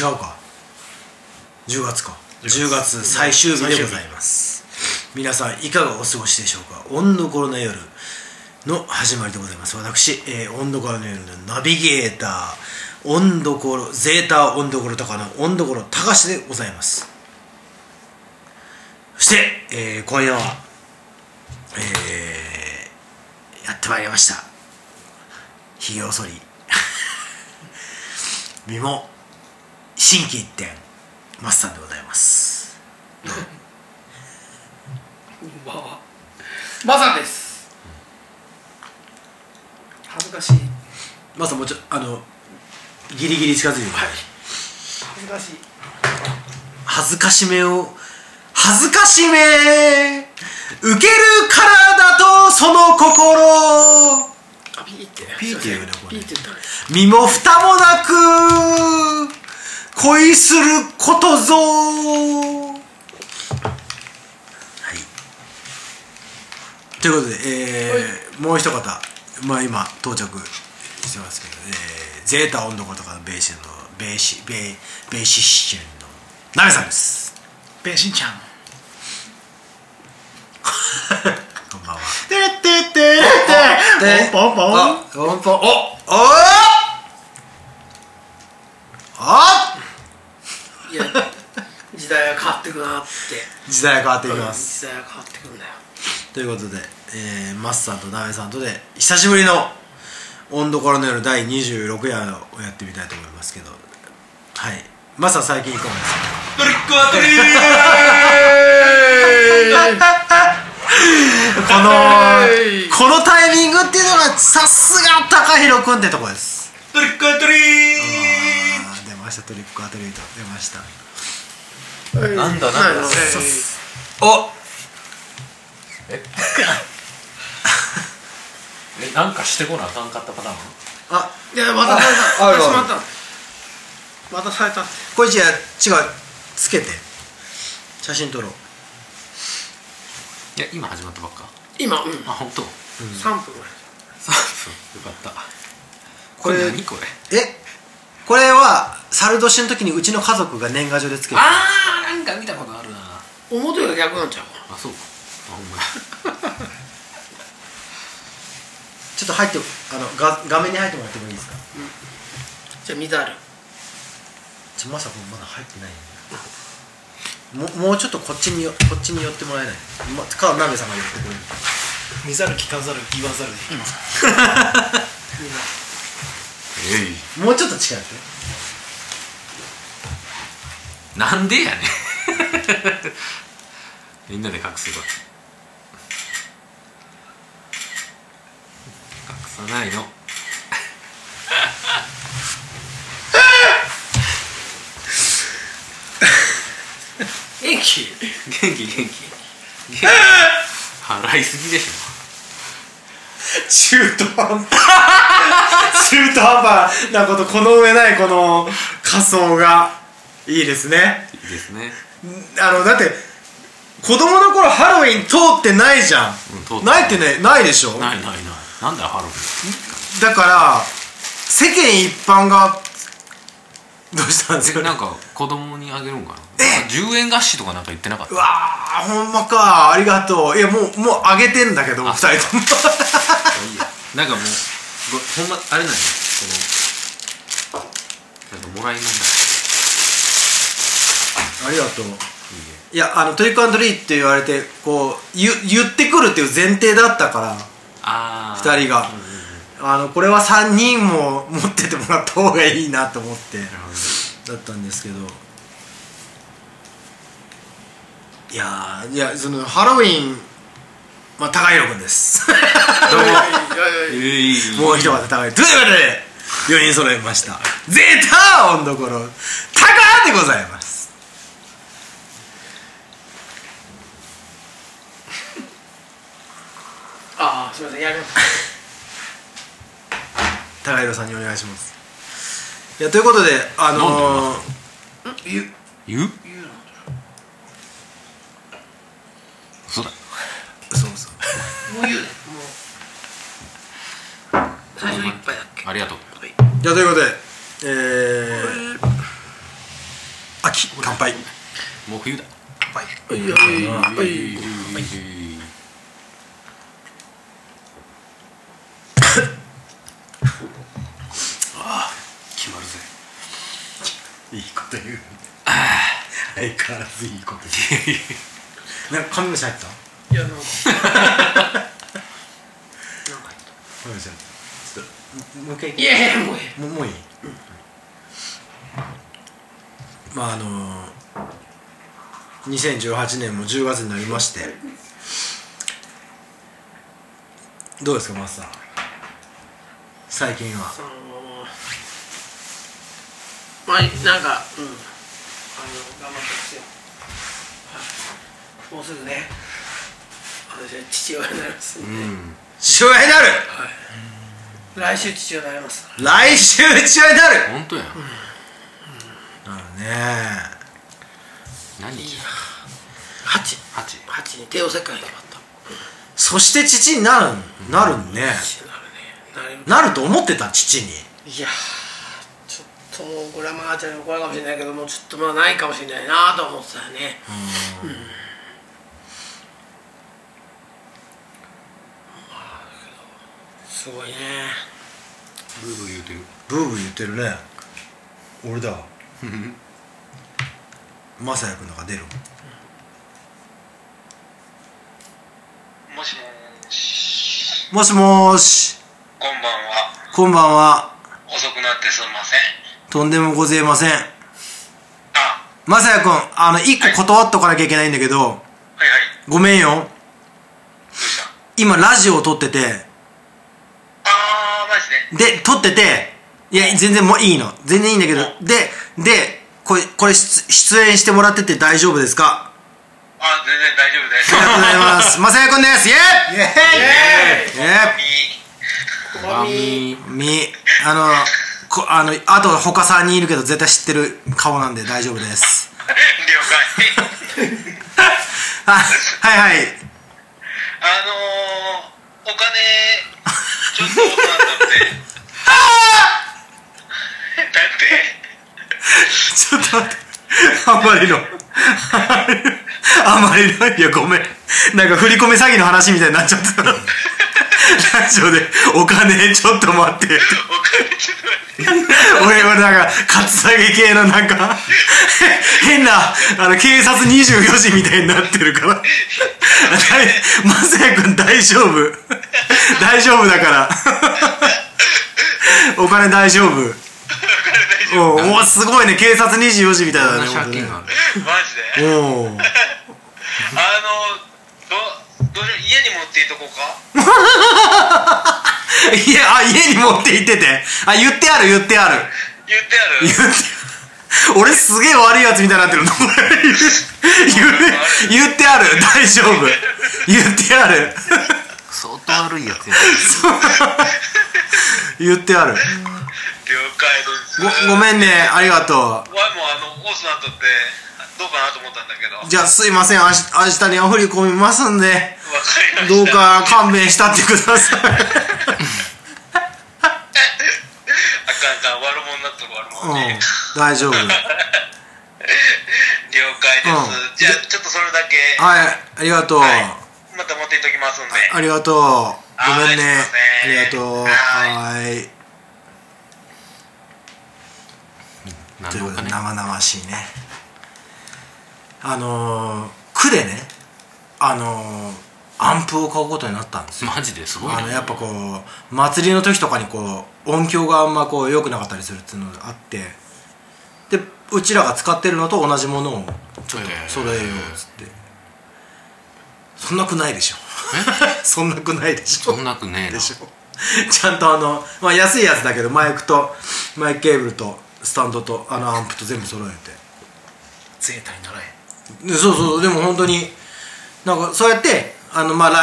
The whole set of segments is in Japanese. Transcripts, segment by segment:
違うか。10月か。10月最終日でございます。皆さんいかがお過ごしでしょうか。温度コロナ夜の始まりでございます。私、えー、温度コロナ夜のナビゲーター温度コロゼータ温度コロ高の温度コロ高しでございます。そして、えー、今夜は、えー、やってまいりました。ひげを剃り。身も心機一転マスターでございます。まあマサです。恥ずかしい。マスターもうちょあのギリギリ近づいてください。恥ずかしい。恥ずかしめを恥ずかしめ受けるからだとその心。あピーって。ピーって言うねこれ。ピーって言った。ね身も蓋もなく恋することぞ。はい。ということで、えーもう一方まあ今到着してますけど、えー、ゼータ温度コとかのベーシのベーシベーベーシシチュンのナメさんです。ベーシンちゃん。こんばんは。てってってでポンポンポン。あポンポン。おおあいや時代が変わってくなって。時代が変わっていきます。時代が変わってくんだよ。ということで、えー、マスさんとナメさんとで久しぶりの温度コロナ夜第26夜をやってみたいと思いますけど。はい。マスさん最近いかがですか？トリックアトリこのこのタイミングっていうのがさすが高弘君ってとこです。トリックアトリあー。出ましたトリックアトリート出ました。なんだなんだ。おえ？えなんかしてこなあかんかったパターン？あいやまたされたああまたしまったまたされた。これじゃあ違うつけて。写真撮ろう。いや今始まったばっか。今うん。あ本当？3分ぐらい。さあよかった。ここれれ何これ？え？これは猿年の時にうちの家族が年賀状でつけたあーなんか見たことあるな。あ表が逆なんちゃうそうか。あほんまや。ちょっと入ってあの画画面に入ってもらってもいいですか？じゃあ水ある。ちょまさかまだ入ってない。ももうちょっとこっちによこっちに寄ってもらえない、ま、か鍋さんが寄ってくれる。見ざる聞かざる言わざるでいきますえ もうちょっと近寄って。いなんでやねん。みんなで隠すわ。隠さないの。元気？元気元気。元気。払いすぎでし中途半端 中途半端なことこの上ないこの仮装が。いいですね。ょいいですね。あのだって子供の頃ハロウィン通ってないじゃん、うん通ってない。ってねないでしょ？ないないない。なんだよハロウィだから世間一般がどうしたんですかンなんか子供にあげるんかな？え！10円菓子とかなんか言ってなかった？うわーほんまか。ありがとう。いやもうもうあげてんだけど二あ人とも。いいや。なんかもうごほんまあれなんやこのなんかもらいもんだ。ありがとう。いやあのトリックアンドリーって言われてこう言言ってくるっていう前提だったから。ああ二人が。あのこれは3人も持っててもらった方がいいなと思って。だったんですけど。いやーいやそのハロウィンまあ高弘君です。どうも。もう一方高弘ということで4人揃えました。ゼータ音どころタカでございます。ああすみませんやります。高弘さんにお願いします。いやということであのー、ゆ言う言うの嘘だそうそうもう言うね。もう最初一杯だっけ？ありがとう。はい。じゃあということでえー、秋乾杯。もう冬だ。はいはいはいはい決まるぜ。いいこと言う。相変わらずいいこと言う。なんか髪虫入った？いやなんかなんかったちょっと。もう一回いやいやもうえもうもういい、まああの2018年も10月になりまして。どうですかマスター。最近は。そのまあなんかうん。あの頑張ってますよ、はい、もうすぐね私は父親になります。んで、うん。父親になる？来週父親になります。来週父親になる？本当や。なるね。何日八。八。八に帝王切開に決まった。そして父になるなるね。なるね。なるなると思ってた父に。いやーちょっともうこれはまあちゃんに怒るかもしれないけどもうちょっとまあないかもしれないなと思ってたよねうんまあけどすごいね。ブーブー言うてる。ブーブー言ってるね。俺だ。まさやくんなんか出る？もしもーし、もしもーし。こんばんは。こんばんは。遅くなってすみません。とんでもございません。あ、まさやくんあの一個断っとかなきゃいけないんだけど。はいはい。ごめんよ。今ラジオを撮っててで。で撮ってていや全然もういいの。全然いいんだけどででこれこれ出出演してもらってて大丈夫ですか？あ、全然大丈夫です。ありがとうございます。まさやくんです。イエーイ！イエーイ！イエーイ！みみみあのこあのあと他3人いるけど絶対知ってる顔なんで大丈夫です。了解。あはいはい。あのー、お金、ちょっと って、ちょっと待って。あんまりの。あんまりの。いやごめん。なんか振り込め詐欺の話みたいになっちゃったラジオで「お金ちょっと待って」お金ちょっと待って。俺俺なんかカツアゲ系のなんか変なあの警察24時みたいになってるから。だいまさやくん大丈夫。大丈夫だから。お金大丈夫。お金大丈夫。おおすごいね。警察24時みたいだね借金があるマジで？おおあの、ど、どうしよう、家に持っていっとこうか？いやあ家に持って行ってて。あ言ってある言ってある。言ってある？言って俺すげえ悪いやつみたいになってるの。言う言ってある。大丈夫。言ってある。相当悪いや。つや言ってある。了解です。ごごめんね。ありがとワイもあのオスナとってどうかなと思ったんだけど。じゃあすいません。明日明日には振り込みますんでりました。どうか勘弁したってください。あかんあかん。悪者になっとる悪うん。大丈夫。了解です、うん。じゃあちょっとそれだけ、はい。ありがとう、はい。また持っていっときますんで。ありがとう。ごめんね。はいすありがとう。はい。ということで生々しいねあのー、区でねあのー、アンプを買うことになったんですよ。マジですごいなあのやっぱこう祭りの時とかにこう音響があんまこう良くなかったりするっていうのがあってでうちらが使ってるのと同じものをちょっと揃えようっつって。そんなくないでしょ。そんなくないでしょ。そんなくねえな。でしょ。ちゃんとあの、まあ、安いやつだけどマイクとマイクケーブルとスタンドとあのアンプと全部揃えて。ゼータにならへん。でそうそうでも本当になんかそうやってあのまあら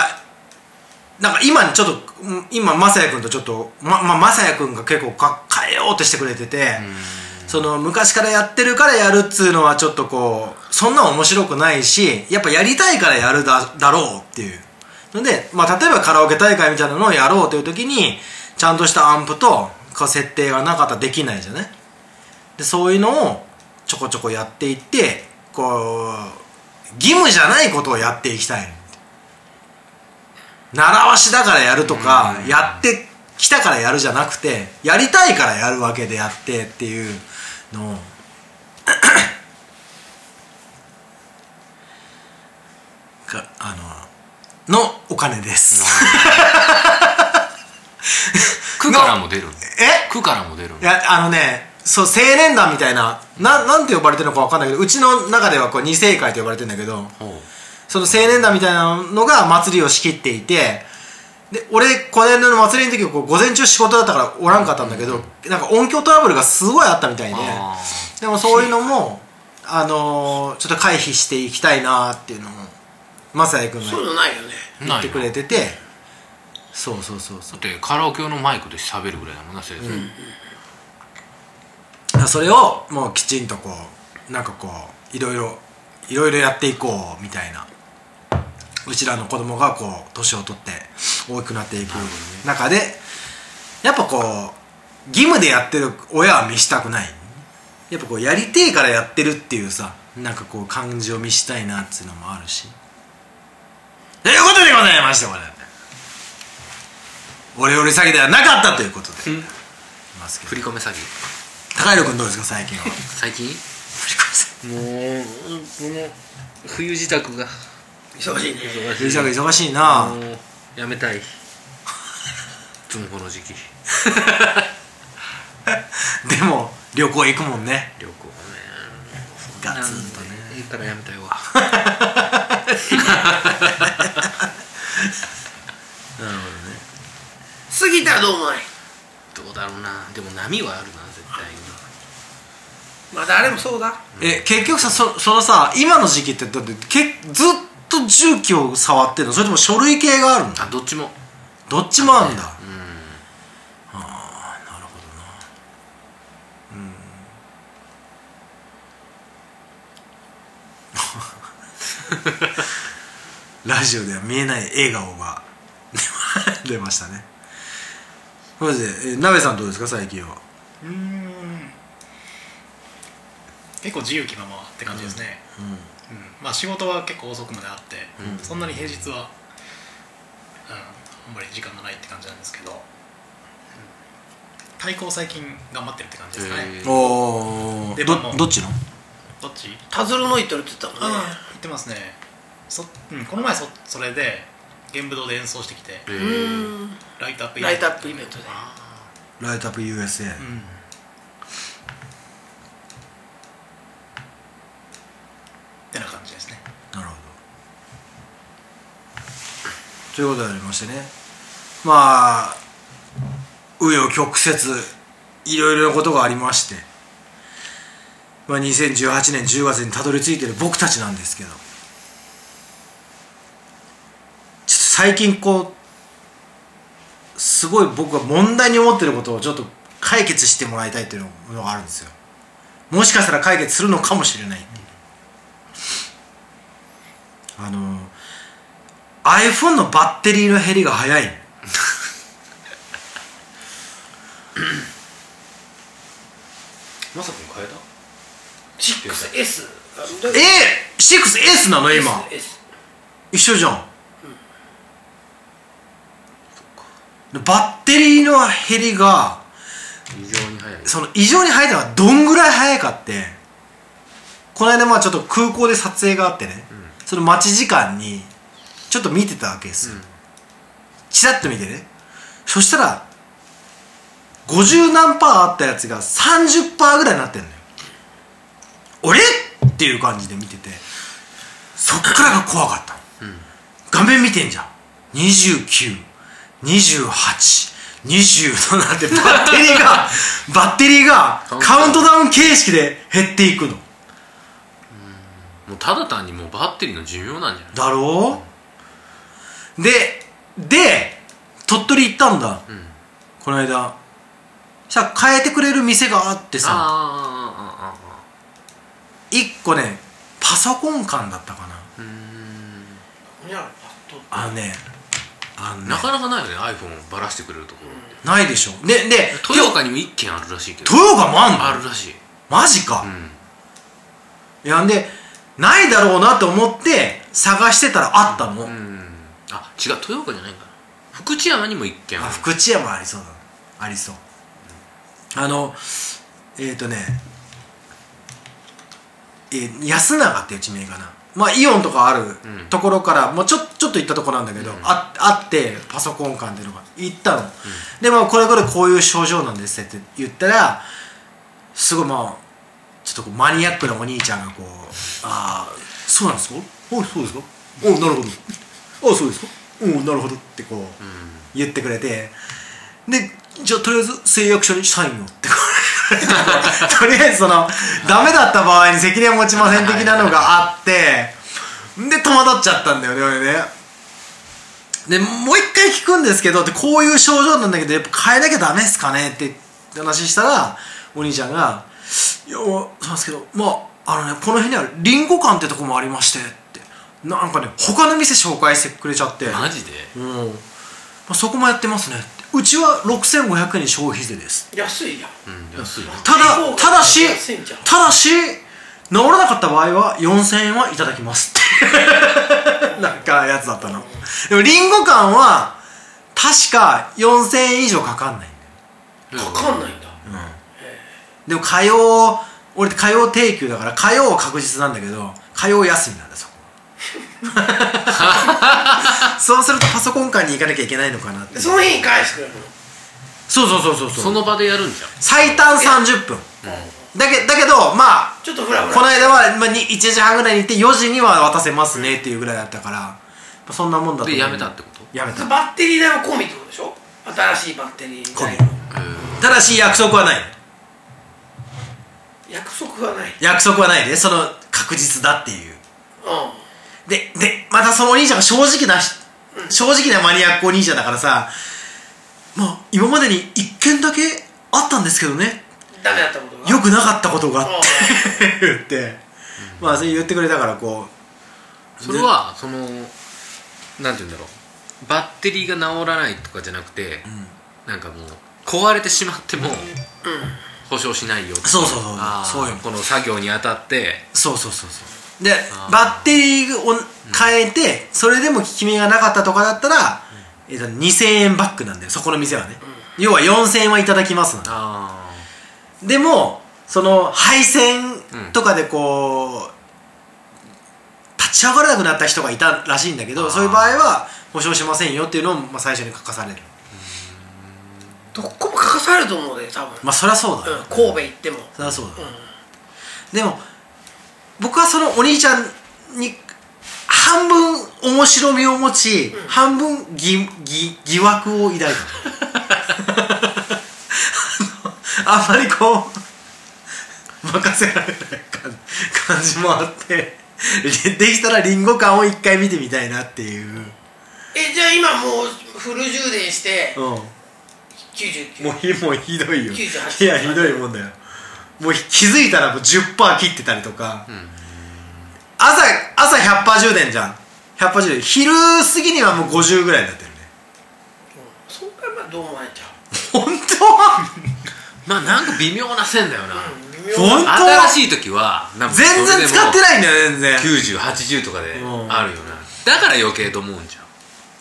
なんか今ちょっとうん今まさや君とちょっとまさや君が結構か変えようとしてくれててその昔からやってるからやるっつうのはちょっとこうそんな面白くないしやっぱやりたいからやるだだろうっていう。ので、まあ、例えばカラオケ大会みたいなのをやろうという時にちゃんとしたアンプと設定がなかったらできないじゃない。でそういうのをちょこちょこやっていってこう義務じゃないことをやっていきたい。習わしだからやるとかやってきたからやるじゃなくてやりたいからやるわけでやってっていうのを。かあののお金です。区からも出る。え？区からも出る。いやあのねそう青年団みたいなななんて呼ばれてるのか分かんないけどうちの中ではこう二世会と呼ばれてるんだけどほその青年団みたいなのが祭りを仕切っていてで俺この間の祭りの時こう午前中仕事だったからおらんかったんだけど、なんか音響トラブルがすごいあったみたいであでもそういうのもあのーちょっと回避していきたいなっていうのもまさや君がそういうのないよね。う言ってくれててそうそうそうそう。だってカラオケ用のマイクで喋るぐらいだもんな先生、だからそれをもうきちんとこうなんかこういろいろいろいろやっていこうみたいな。うちらの子供がこう年を取って大きくなっていく中でやっぱこう義務でやってる親は見したくない。やっぱこうやりてえからやってるっていうさなんかこう感じを見したいなっていうのもあるし。ということでございましてこれ。俺より詐欺ではなかったということで、いますけど。振り込め詐欺高弘君どうですか最近は？最近？もうこの冬支度が。忙しいね。藤田君忙しいな。やめたい。いつもこの時期。でも旅行行くもんね。旅行ね。ガツンとね。いいからやめたいわ。なるほどね。過ぎたらどうもないどうだろうな。でも波はあるなまあ誰もそうだ。え結局さそそのさ今の時期ってだってけずっと重機を触ってるの？それとも書類系があるの？あどっちも。どっちもあるんだ。うん。ああなるほどな。う んラジオでは見えない笑顔が 出ましたね。マジで？え鍋さんどうですか？最近は。うーん結構自由気ままって感じですね、うん。まあ仕事は結構遅くまであって、そんなに平日は、うん、あんまり時間がないって感じなんですけど、うん、対抗最近頑張ってるって感じですかね、へー。おおでどどっちの？どっち？タズルの行ってるって言ってたもんね。言ってますね。そ、うん、この前そそれで玄武堂で演奏してきてえうー。んライトアップライトアップイベントで。ライトアップ USA、うんってな感じですねなるほどということでありましてね。まあ紆余曲折いろいろなことがありまして、まあ、2018年10月にたどり着いてる僕たちなんですけど。ちょっと最近こうすごい僕が問題に思ってることをちょっと解決してもらいたいというのがあるんですよ。もしかしたら解決するのかもしれないあの iPhone のバッテリーの減りが早い。まさくん変えた？6S え 6S なの今。S 一緒じゃん、バッテリーの減りが異常に早い。その異常に早いのはどんぐらい早いかって。この間まあちょっと空港で撮影があってね、その待ち時間にちょっと見てたわけです。よ、チラッと見てね。そしたら50何パーあったやつが30パーぐらいになってんのよ。俺っていう感じで見ててそっからが怖かった。の、画面見てんじゃん。2928 20度なんてバッテリーがバッテリーがカウントダウン形式で減っていくの。もうただ単にもうバッテリーの寿命なんじゃない？だろうでで鳥取行ったんだ、ん。この間。さ変えてくれる店があってさ。あーあーあーあー。あ1個ねパソコン館だったかな。やパッとあのねあのね。なかなかないよね iPhone ばらしてくれるところないでしょ。でで豊岡にも一軒あるらしいけど。豊岡もあんの？あるらしい。マジか、うん。いやんでないだろうなと思って探してたらあったの、うんあ違う豊岡じゃないんかな。福知山にも一軒ある。あ福知山ありそうだ。ありそう。あのえっ、ー、とねえー安永っていう地名かな。まあイオンとかあるん。ところから、もうちょちょっと行ったところなんだけど、ああってパソコン館っていうのが行ったの、でもこれこれこういう症状なんですって言ったらすごいまあちょっとこうマニアックなお兄ちゃんがこう「ああそうなんですか？おそうですか？おなるほどあそうですか？おなるほど」ってこう、言ってくれて。でじゃあとりあえず誓約書にサインをって とりあえずそのダメだった場合に責任は持ちません的なのがあって。で戸惑っちゃったんだよね俺ね。でもう一回聞くんですけどってこういう症状なんだけどやっぱ変えなきゃダメっすかね？って話したらお兄ちゃんが「いやそうなんですけどまああのねこの辺にはリンゴ館ってとこもありまして」ってなんかね他の店紹介してくれちゃって。マジで？うん、まあ、そこもやってますね。ってうちは6500円に消費税です。安いやん。うん安いな。ただただし安いんじゃんただし治らなかった場合は4000円はいただきますって。なんかやつだったの。でもリンゴ館は確か4000円以上かかんないんだよ。かかんないんだ。でも火曜俺火曜定休だから火曜は確実なんだけど火曜休みなんだ そうするとパソコン館に行かなきゃいけないのかなって。でその日に返してくれるの？そうそうそうそうそう。その場でやるんじゃん。最短30分。だけだけどまあちょっとフラフラ。この間は、まあ、に1時半ぐらいに行って4時には渡せますねっていうぐらいだったから、まあ、そんなもんだとでやめたってこと？やめた。バッテリー代も込みってことでしょ？新しいバッテリー。代込ただし約束はない。約束はない。約束はないでその確実だっていう。うででまたそのお兄ちゃんが正直なし正直なマニアックお兄ちゃんだからさまあ今までに1件だけあったんですけどね。んダメだったことが？よくなかったことがあって。言って。まあそれ言ってくれたからこう。それはそのなんて言うんだろう。バッテリーが治らないとかじゃなくて、なんかもう壊れてしまっても保証しないよってそうそうそうそう。よ。この作業にあたって。そうそうそうそうでバッテリーを変えて、それでも効き目がなかったとかだったら、えっと2000円バックなんだよ。そこの店はね、要は4000円はいただきますでもその配線とかでこう、立ち上がらなくなった人がいたらしいんだけどそういう場合は保証しませんよっていうのを、まあ、最初に書かされる。どこも書かされると思うで多分、まあそりゃそうだよ、うん、神戸行っても。そりゃそうだ、でも僕はそのお兄ちゃんに半分面白みを持ち、半分疑疑疑惑を抱いた。あんまりこう任せられない感感じもあってでできたらリンゴ館を一回見てみたいなっていう、えじゃあ今もうフル充電してうん、も99うひもうひどいよ。98いやひどいもんだよもう気づいたらもう10%切ってたりとか、朝朝100%充電じゃん。100%充電昼過ぎにはもう50ぐらいになってるね。そんなまあどうもないんちゃ本当？はまあなんか微妙な線だよな、う、うん、新しい時は全然使ってないんだよ全然。9080とかでうん。あるよな。だから余計と思うんじゃん。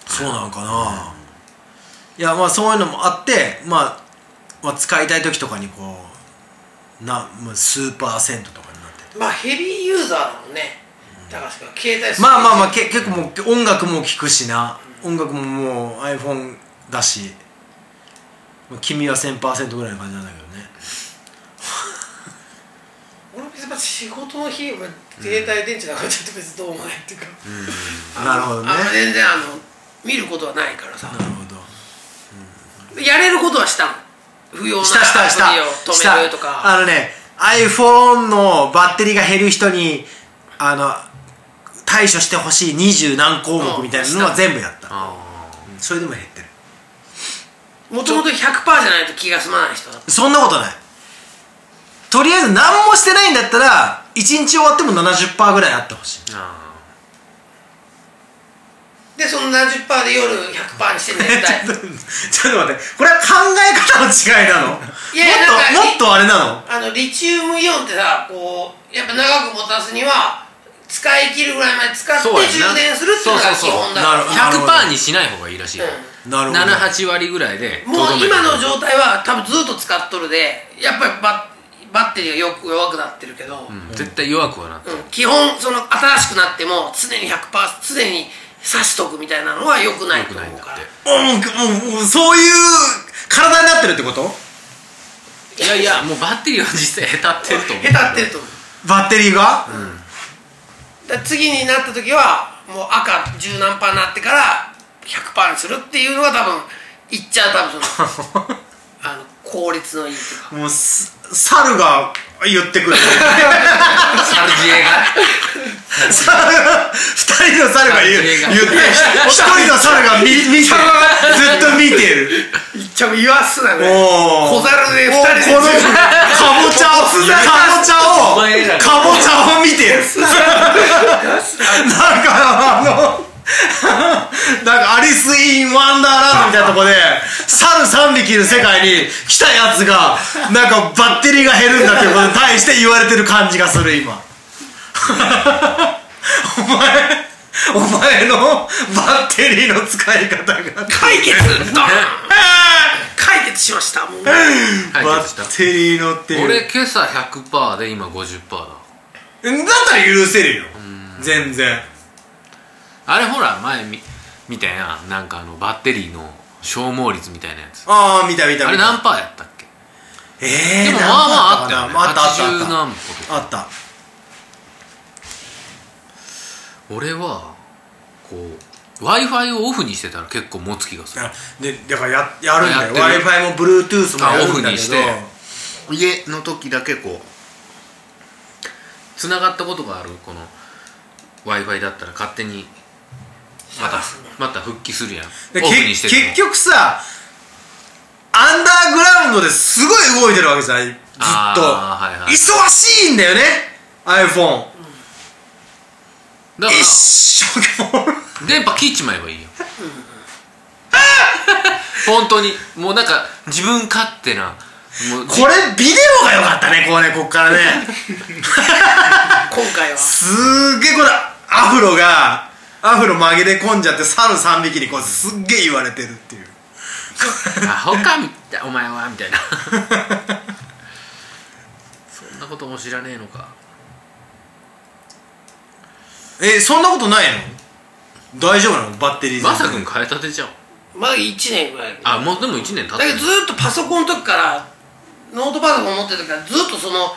そうなのかな、いやまあそういうのもあって、まあ、まあ使いたい時とかにこうな、まあ、スーパー銭湯とかになってて。まあヘビーユーザーだもんね。高橋君携帯まあまあまあけ結構もう音楽も聴くしな。音楽ももう iPhone だし。まあ君は1000%ぐらいの感じなんだけどね。俺別に仕事の日は携帯電池なくなっちゃって別にどうもないっていうか、あのなるほどね。あ全然あの見ることはないからさ。なるほど、やれることはしたの不要なしたしたした。止めるとか。あのね iPhone のバッテリーが減る人にあの対処してほしい二十何項目みたいなのは全部やった。あそれでも減ってる。もともと100%じゃないと気が済まない人だった。そんなことない。とりあえず何もしてないんだったら1日終わっても70%ぐらいあってほしい。ー。あでその70%で夜100%にしてんだよ絶対ちょっと待って。これは考え方の違いなの？いやいやもっともっとあれなの？あのリチウムイオンってさこうやっぱ長く持たすには使い切るぐらいまで使って充電するっていうのが基そうそうそう。本だから。なるほど。100%にしない方がいいらしいよ、なるほど。78割ぐらいでもう今の状態は多分ずっと使っとるで。やっぱりバッバッテリーがよく弱くなってるけど、うん。絶対弱くはなってる、うん。基本その新しくなっても常に100%常に挿しとくみたいなのは良くないと。思うからもうもうそういう体になってるってこと？いやいやもうバッテリーは実際へたってると思う。へたってると思う。バッテリーが、だから次になった時はもう赤十何パーになってから100%にするっていうのが多分いっちゃう多分その あの効率のいいとか。もうす猿が言ってくる。サルジエが。猿が二人の猿が言って一人の猿が見見てずっと見てる。ちょ言わすなね。小猿で人で。このかぼちゃをかぼちゃをかぼちゃを見てる。なんかあのなんかアリス・イン・ワンダーランドみたいなとこで猿3匹いる世界に来たやつがなんかバッテリーが減るんだっていうことに対して言われてる感じがする今。お前お前のバッテリーの使い方が。解決ドーン解決しましたもう。バッテリーのっていう。俺今朝100%で今50%だ。だったら許せるよ。全然あれほら前見見たやん。なんかあのバッテリーの消耗率みたいなやつ。ああ見た見た見た。あれ何パーやったっけ？ええでもまあまああったよね。あったあったあ80った。あった。俺はこう w i f i をオフにしてたら結構持つ気がする。あでだからややるんだよ。w る。i f i も Bluetooth もやるんだけど。あオフにして。家の時だけこうつながったことがあるこの w i f i だったら勝手にまたまた復帰するやん。結局さアンダーグラウンドですごい動いてるわけじゃない？ずっと、はいはい。忙しいんだよね？iPhone だか一生懸電波切っちまえばいいよ 本当に。もうなんか自分勝手な。これビデオが良かったねこうねこっからね。今回は。すーげえこれアフロがアフロ紛れ込んじゃって猿3匹にこうすっげえ言われてるっていう。アホかみたいお前はみたいな。そんなことも知らねえのか。えそんなことないの？大丈夫なの？バッテリーまさくん変えたてじゃん。まだ1年ぐらいあもうでも1年経ってる。だけどずっとパソコンの時からノートパソコン持ってる時からずっとその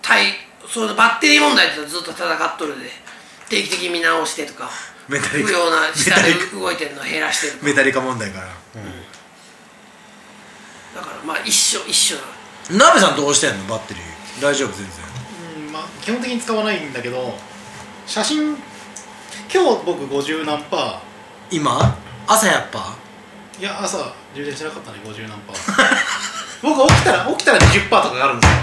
対そのバッテリー問題ってずっと戦っとるで定期的に見直してとかメタリカ。不要なメ下でタリカ。動いてるの減らしてるとかメタリカ問題から。だからまあ一緒一緒な。の鍋さんどうしてんの？バッテリー。大丈夫？全然。うんまあ、基本的に使わないんだけど写真今日僕50何パー。今？朝やっぱ？いや朝充電しなかったね50何パー 僕起きたら起きたら20%とかがあるんですよ。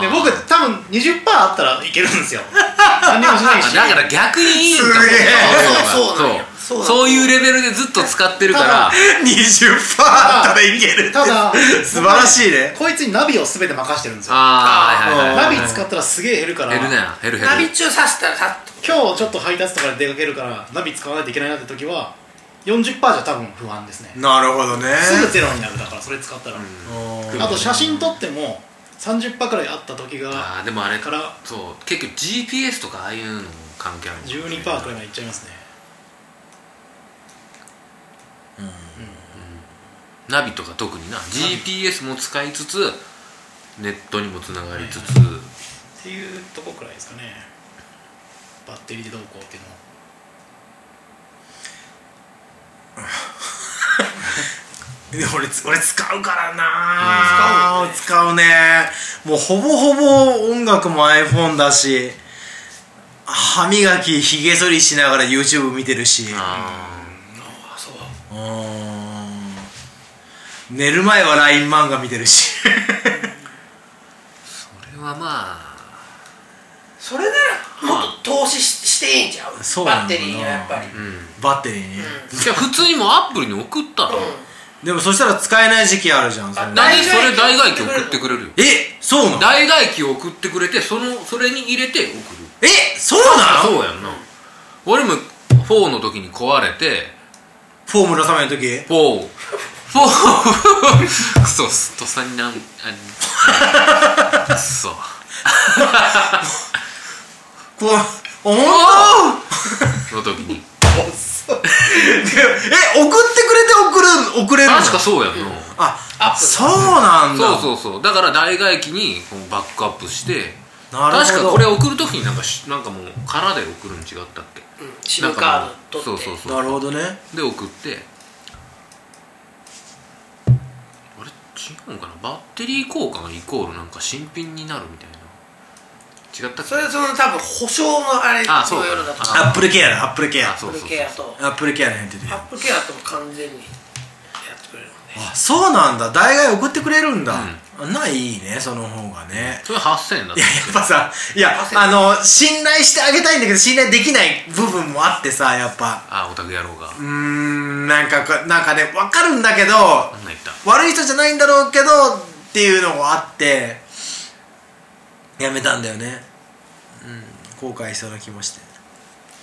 で僕多分20%あったらいけるんですよ。何にもしないし。だから逆にいいんかもすげえ。そうそうそう。そうそういうレベルでずっと使ってるから。20%あったらいけるって。ただ素晴らしいね。こいつにナビを全て任してるんですよ。ナビ使ったらすげえ減るから。減るね減る減る。ナビ中させたらさっと。今日ちょっと配達とかで出かけるからナビ使わないといけないなって時は40%じゃ多分不安ですね。なるほどね。すぐゼロになるだからそれ使ったら、うん。あと写真撮っても30%くらいあった時がああでもあれからそう結局 GPS とかああいうのも関係あるね12%くらいまでいっちゃいますねナビとか特にな。GPS も使いつつネットにもつながりつつ。っていうとこくらいですかね。バッテリーでどうこうっていうのはで俺つ俺使うからな、うん。使う。ね。もうほぼほぼ音楽も iPhone だし歯磨きひげ剃りしながら YouTube 見てるし。ああそううーん。寝る前は LINE 漫画見てるし。ーそれはまあそれならもっと投資ししていいんちゃう？そうなんだな。バッテリーにはやっぱり。うん。バッテリーに、じゃあ普通にもうアップルに送ったら、でもそしたら使えない時期あるじゃんそれ。あなんでそれ代替機送ってくれるよ。えそうなの？代替機を送ってくれてそのそれに入れて送る。えそうなの？そうやんな。俺も4の時に壊れて。フォームの様の時？4 4クソストさんになんあくそ こうおほんとの時に。え送ってくれて送る送れるの？確かそうやんな、あアップ。ルそうなんだ。そうそうそう。だから代替機にこうバックアップしてなるほど。確かこれ送る時になんかしなんかもう空で送るん違ったっけ？うん、シムカード取って。そうそうそう。なるほどね。で送って。あれ？違うんかな？バッテリー交換イコールなんか新品になるみたいな違ったそれはその多分保証のあれあそうのようだとあアップルケアだアップルケアアップルケアと。アップルケアの辺でアップルケアとも完全にやってくれるのであそうなんだ。代替送ってくれるんだ、あないいねその方がね。それ8000円だっいややっぱさいやあの信頼してあげたいんだけど信頼できない部分もあってさやっぱ。あオタク野郎がうーんなんかこなんかね分かるんだけどあんなん言った。悪い人じゃないんだろうけどっていうのがあってやめたんだよね。うん後悔しそうな気もして。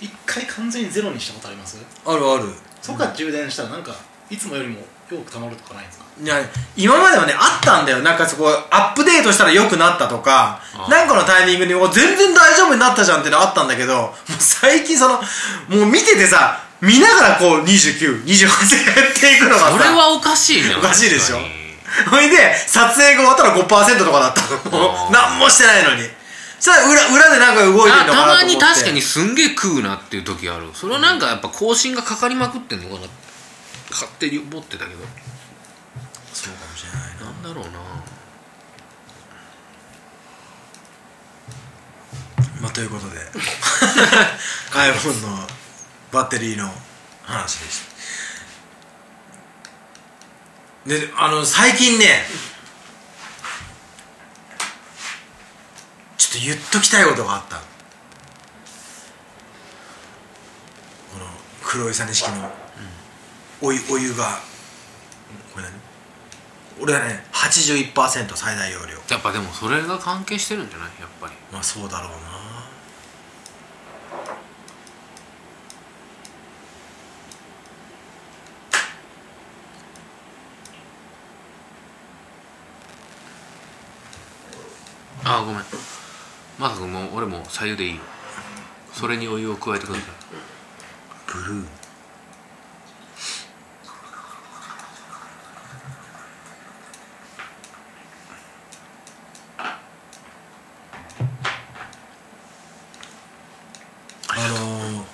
一回完全にゼロにしたことあります？あるある。そこから充電したらなんかいつもよりも多く溜まるとかないんですか？いや今まではねあったんだよ。なんかそこアップデートしたら良くなったとか。あなんかのタイミングでお全然大丈夫になったじゃんってのあったんだけどもう最近そのもう見ててさ見ながらこう2928でやっていくのがさそれはおかしいねおかしいでしょ。ほいで撮影が終わったら5%とかだったの。何もしてないのにそしたら裏裏でなんか動いてあるのかなと思って。たまに確かにすんげえ食うなっていう時ある。それはなんかやっぱ更新がかかりまくってんのかな。勝手に思ってたけど。そうかもしれないな。なんだろうな。まあということで。iPhone のバッテリーの話でした。であの最近ねちょっと言っときたいことがあった。この黒いさね式のお湯お湯がこれ何俺はね81%最大容量。やっぱでもそれが関係してるんじゃない？やっぱり。まあそうだろうな。あごめんまさくんもう俺も左右でいいよ。それにお湯を加えてください。ブルー。あの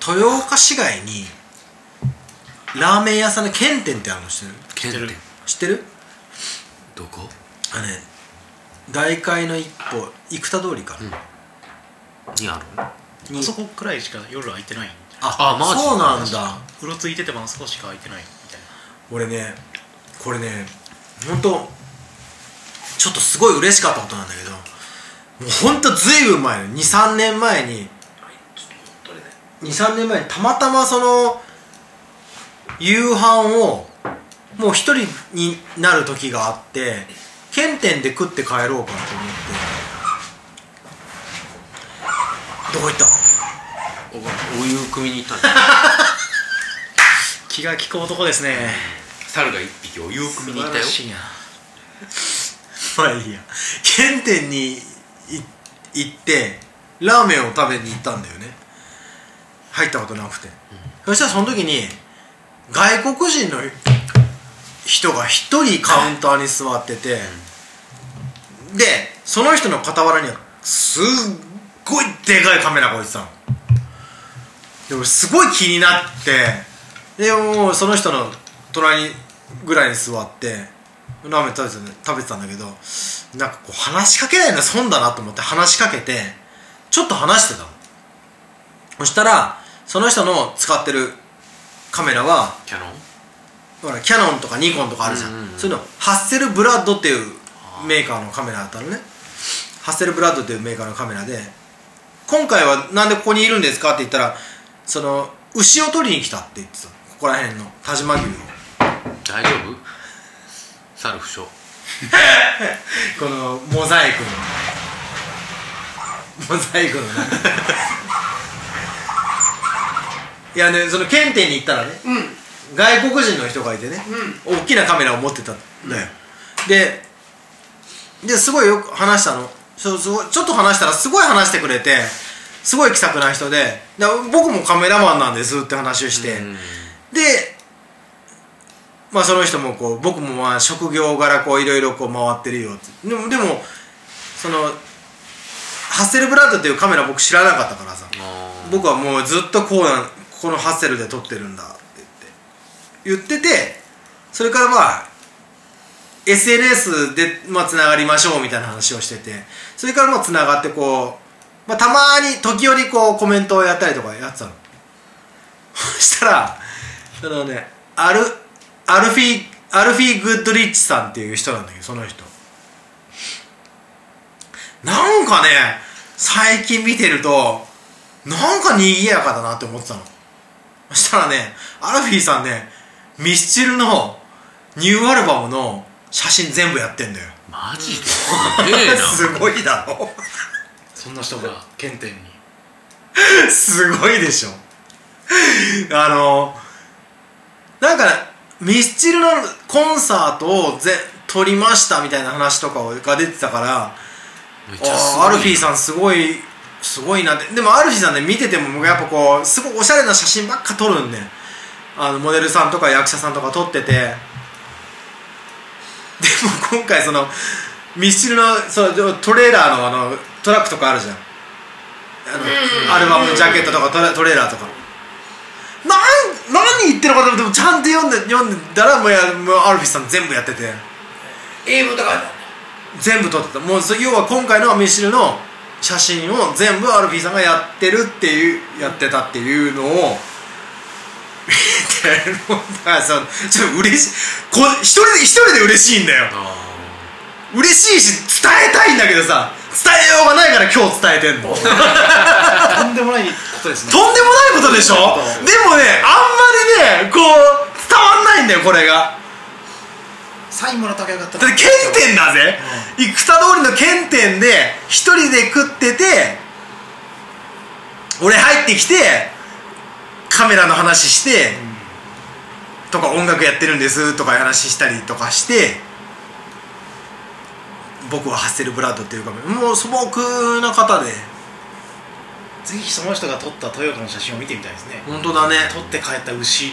ー、豊岡市街にラーメン屋さんの県店ってあるの知ってる？知ってる？どこ？あのね大会の一歩生田通りから、にある？に。あそこくらいしか夜空いてないああマジ？そうなんだ。うろついててもあそこしか空いてないみたいな。俺ねこれね本当ちょっとすごい嬉しかったことなんだけどもう本当ずいぶん前の23年前にどれね。23年前にたまたまその夕飯をもう一人になる時があって県店で食って帰ろうかと思って。どこ行った？おお湯汲みに行ったんだ 気が利く男ですね。猿が一匹お湯を汲みに行ったよ。素晴らしいな。まあいいや。県店にい行ってラーメンを食べに行ったんだよね。入ったことなくて、そしたらその時に外国人の人が一人カウンターに座ってて、でその人の傍らにはすっごいでかいカメラが置いてたの。でもすごい気になってでもうその人の隣ぐらいに座ってラーメン食べてたんだ食べてたんだけどなんかこう話しかけないの損だなと思って話しかけてちょっと話してたそしたらその人の使ってるカメラはキャノン？ほらキャノンとかニコンとかあるじゃん,、うんうんうん。そういうのハッセルブラッドっていうメーカーのカメラだったのね。ハッセルブラッドっていうメーカーのカメラで今回はなんでここにいるんですか？って言ったらその牛を取りに来たって言ってた。ここら辺の田島牛を。大丈夫？猿不詳。このモザイクの。モザイクの中 いやねその検定に行ったらねうん外国人の人がいてね、大きなカメラを持ってたんだよ、でですごいよく話したの。そうすごいちょっと話したらすごい話してくれてすごい気さくな人でで僕もカメラマンなんですって話をして、うん。でまあその人もこう僕もまあ職業柄こういろいろこう回ってるよって。でもでもそのハッセルブラッドっていうカメラ僕知らなかったからさ。僕はもうずっとこうこのハッセルで撮ってるんだ言っててそれからまあ SNS でまあつながりましょうみたいな話をしててそれからまあつながってこう、まあ、たまに時折こうコメントをやったりとかやってたの。そ したらあのねアルアルフィアルフィ・グッドリッチさんっていう人なんだけどその人。なんかね最近見てるとなんか賑やかだなって思ってたの。そしたらねアルフィーさんねミスチルのニューアルバムの写真全部やってんだよ。マジで？すげえな。すごいだろ。そんな人が検定に。すごいでしょ。あのなんかミスチルのコンサートをぜ撮りましたみたいな話とかが出てたからあーアルフィーさんすごいすごいなって。でもアルフィーさんね見ててもやっぱこうすごいおしゃれな写真ばっか撮るんであのモデルさんとか役者さんとか撮っててでも今回そのミスチルのそのトレーラーのあのトラックとかあるじゃん。あのアルバムのジャケットとかトレトレーラーとかなん何言ってるのかと思ってもちゃんと読んで読んでたらもうやもうアルフィーさん全部やってて。英文とか全部撮ってた。もうそ要は今回のミシルの写真を全部アルフィーさんがやってるっていうやってたっていうのをだからさちょっと嬉しいこ一人で一人で嬉しいんだよ。あ嬉しいし伝えたいんだけどさ伝えようがないから今日伝えてんの。とんでもとんでもないことですねないことでしょでもねあんまりねこう伝わんないんだよこれが。サインもらったよかった。だって検点だぜ、生田通りの検点で一人で食ってて俺入ってきてカメラの話して、とか音楽やってるんですとか話したりとかして僕はハッセルブラッドっていうかもう素朴な方で。ぜひその人が撮ったトヨタの写真を見てみたいですね。本当だね。撮って帰った牛。ー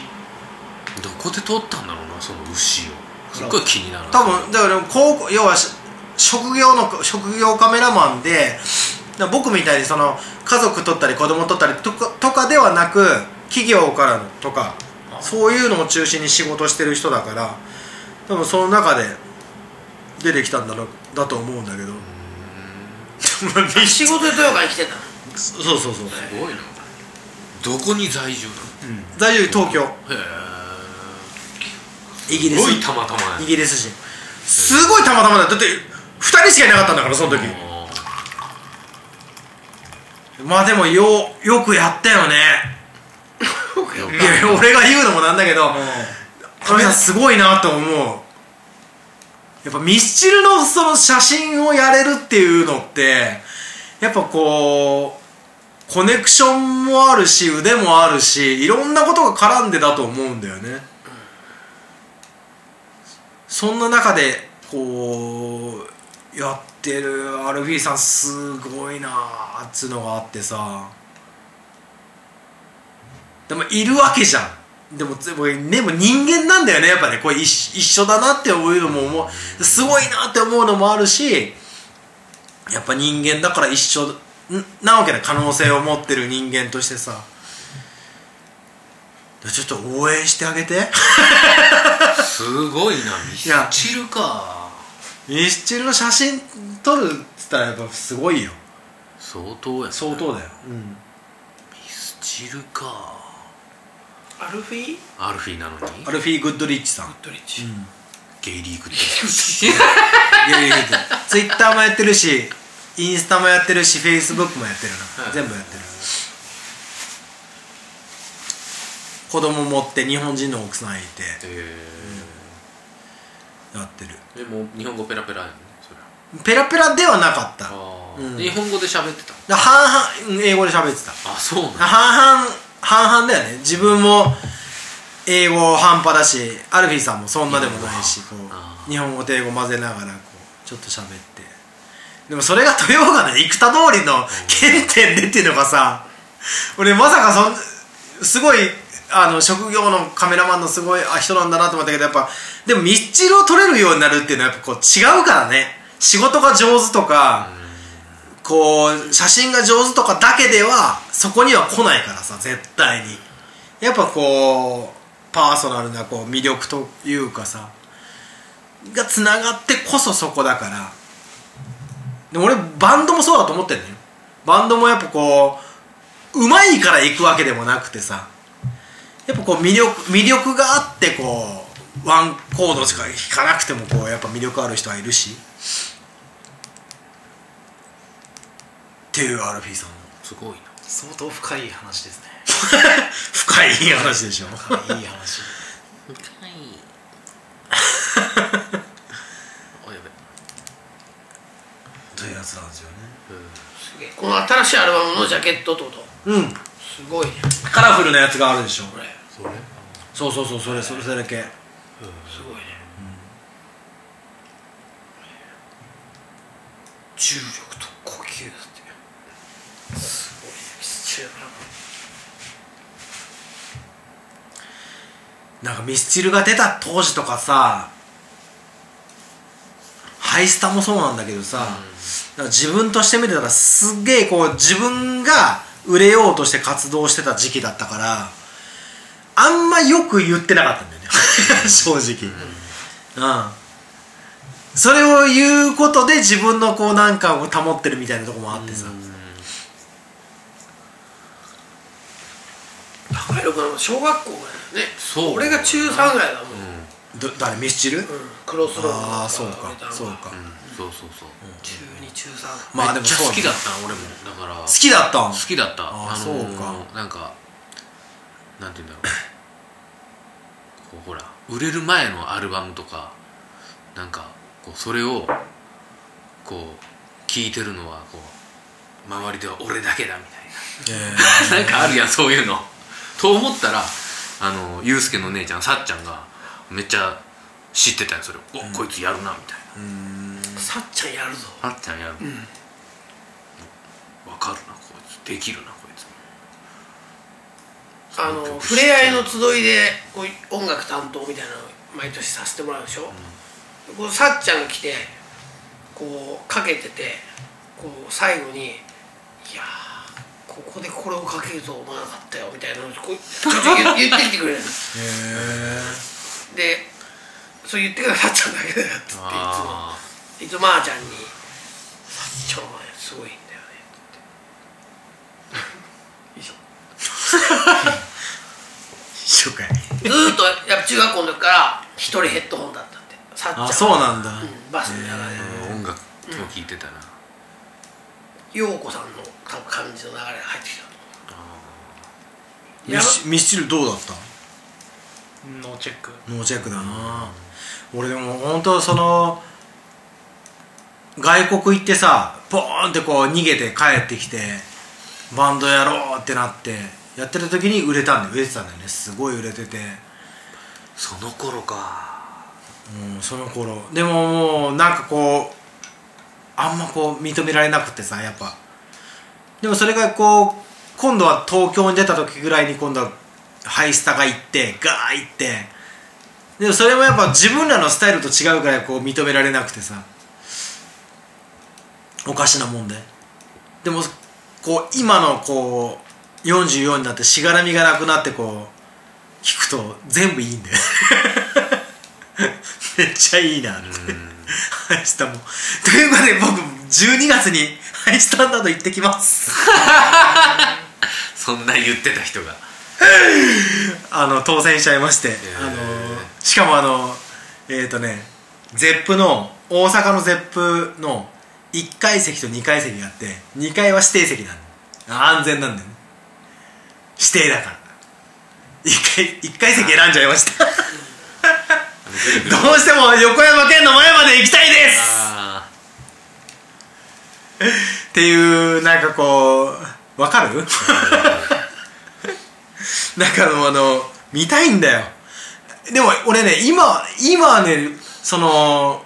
どこで撮ったんだろうなその牛を。すっごい気になる。多分だから高校要はし職業の職業カメラマンで僕みたいにその家族撮ったり子供撮ったりとかとかではなく企業からのとかそういうのを中心に仕事してる人だから多分その中で出てきたんだろうだと思うんだけど。仕事で豊岡に来てたの？そうそうそう。すごいな。どこに在住な在住東京。のへイギリス。えすごいたまたまや。イギリス人。すごいたまたまだ。だって2人しかいなかったんだからその時。あまあでもよよくやったよね。ーいや俺が言うのもなんだけどカメラすごいなと思う。やっぱミスチルのその写真をやれるっていうのってやっぱこうコネクションもあるし腕もあるしいろんなことが絡んでだと思うんだよね。そんな中でこうやってるアルフィーさんすごいなーっつうのがあってさでもいるわけじゃん。でもでも人間なんだよね。やっぱね。これ一一緒だなって思うのも思う。すごいなって思うのもあるしやっぱ人間だから一緒んなわけで可能性を持ってる人間としてさ。ちょっと応援してあげて。すごいな。ミスやチルか。ミスチルの写真撮るっつったらやっぱすごいよ。相当や相当だよ、うん、ミスチルかアルフィー？アルフィーなのに？アルフィー・グッドリッチさん。グッドリッチ、ゲイリーグッドいやいやいやツイッターもやってるしインスタもやってるしフェイスブックもやってるな、はい全部やってる。子供持って日本人の奥さんいて。えやってる。ー、でも日本語ペラペラやねそれペラペラではなかった。うん。日本語で喋ってただ半々英語で喋ってた。あそうな半々半々だよね。自分も英語半端だしアルフィーさんもそんなでもないしこあう日本語と英語混ぜながらこうちょっと喋って。でもそれが豊岡の生田通りの原点でっていうのがさ俺まさかそんすごいあの職業のカメラマンのすごいあ人なんだなと思ったけどやっぱでもミスチルを撮れるようになるっていうのはやっぱこう違うからね。仕事が上手とか、こう写真が上手とかだけではそこには来ないからさ絶対に。やっぱこうパーソナルなこう魅力というかさがつながってこそそこだから。でも俺バンドもそうだと思ってんのよ。バンドもやっぱこううまいから行くわけでもなくてさ。やっぱこう魅力魅力があってこうワンコードしか弾かなくてもこうやっぱ魅力ある人はいるし。っていうアルフィーさん。のすごいな。相当深い話ですね。深い話でしょ。深いい。い。話あやべ。というやつなんですよね。すげえ。この新しいアルバムのジャケットってこと？うん。すごいね。カラフルなやつがあるでしょ。これ。それ。そうそうそうそれそれ。それだけ。すごいね、重力と呼吸だってすごいねミスチルだななんかミスチルが出た当時とかさハイスタもそうなんだけどさ、なんか自分として見てたらすっげえこう自分が売れようとして活動してた時期だったからあんまよく言ってなかったんだよね。正直。うん、それを言うことで自分のこうなんかを保ってるみたいなとこもあってさ、高弘君は小学校ねそう。俺が中3ぐらいだもん、うん。ど誰ミスチル、クロスロード。とああそうか。そうか、うん。そうそうそう、中2中3まあでもそうめっちゃ好きだったん俺も。だから。好きだったん？好きだった。あーのーそうか。なんかなんて言うんだろう。こうほら売れる前のアルバムとかなんかこうそれをこう聞いてるのはこう周りでは俺だけだみたいえな なんかあるやんそういうの。と思ったらあのユうスケの姉ちゃんさっちゃんがめっちゃ知ってたよそれを「おこいつやるな」みたいな。さっちゃんやるぞ「さっちゃんやる」わかるなこいつ。できるなこいつ。あの触れ合いの集いでこう音楽担当みたいなのを毎年させてもらうでしょ、こうさっちゃんが来てこうかけててこう最後に「いやーここでこれをかけると思わなかったよ」みたいなのをこう言言ってきてくれるでそう言ってくれるさっちゃんだけだよっつってい。つもあい。つもまーちゃんに「さっちゃんはすごい。んだよね」って以上 一緒かい。ずーっとやっぱ中学校の時から一人ヘッドホンだったってさっちゃんはあそうなんだ、うんバスの中でー音楽も聴い。てたな、陽子さんの多分感じの流れが入ってきた。ミスミスチルどうだった？ノーチェック。ノーチェックだな、俺でも本当その外国行ってさポーンってこう逃げて帰ってきてバンドやろうってなってやってる時に売れたんだよ。売れてたんだよね。すごい売れてて。その頃か。うんその頃。でももうなんかこうあんまこう認められなくてさやっぱでもそれがこう今度は東京に出た時ぐらいに今度はハイスタが行ってガー行って。でもそれもやっぱ自分らのスタイルと違うからこう認められなくてさ。おかしなもんで。でもこう今のこう44になってしがらみがなくなってこう聞くと全部いいんだよ めっちゃいいなって。ハイスタも。ということで僕12月にハイスタンダード行ってきます。そんな言ってた人が。あの当選しちゃいまして、あのしかもあのえっ、とねゼップの大阪のゼップの1階席と2階席があって2階は指定席なんだ。よ安全なんだよね。指定だから。1階一階席選んじゃいました。どうしても横山県の前まで行きたいです。あっていうなんかこうわかる？なんかあの見たいんだよ。でも俺ね今今ねその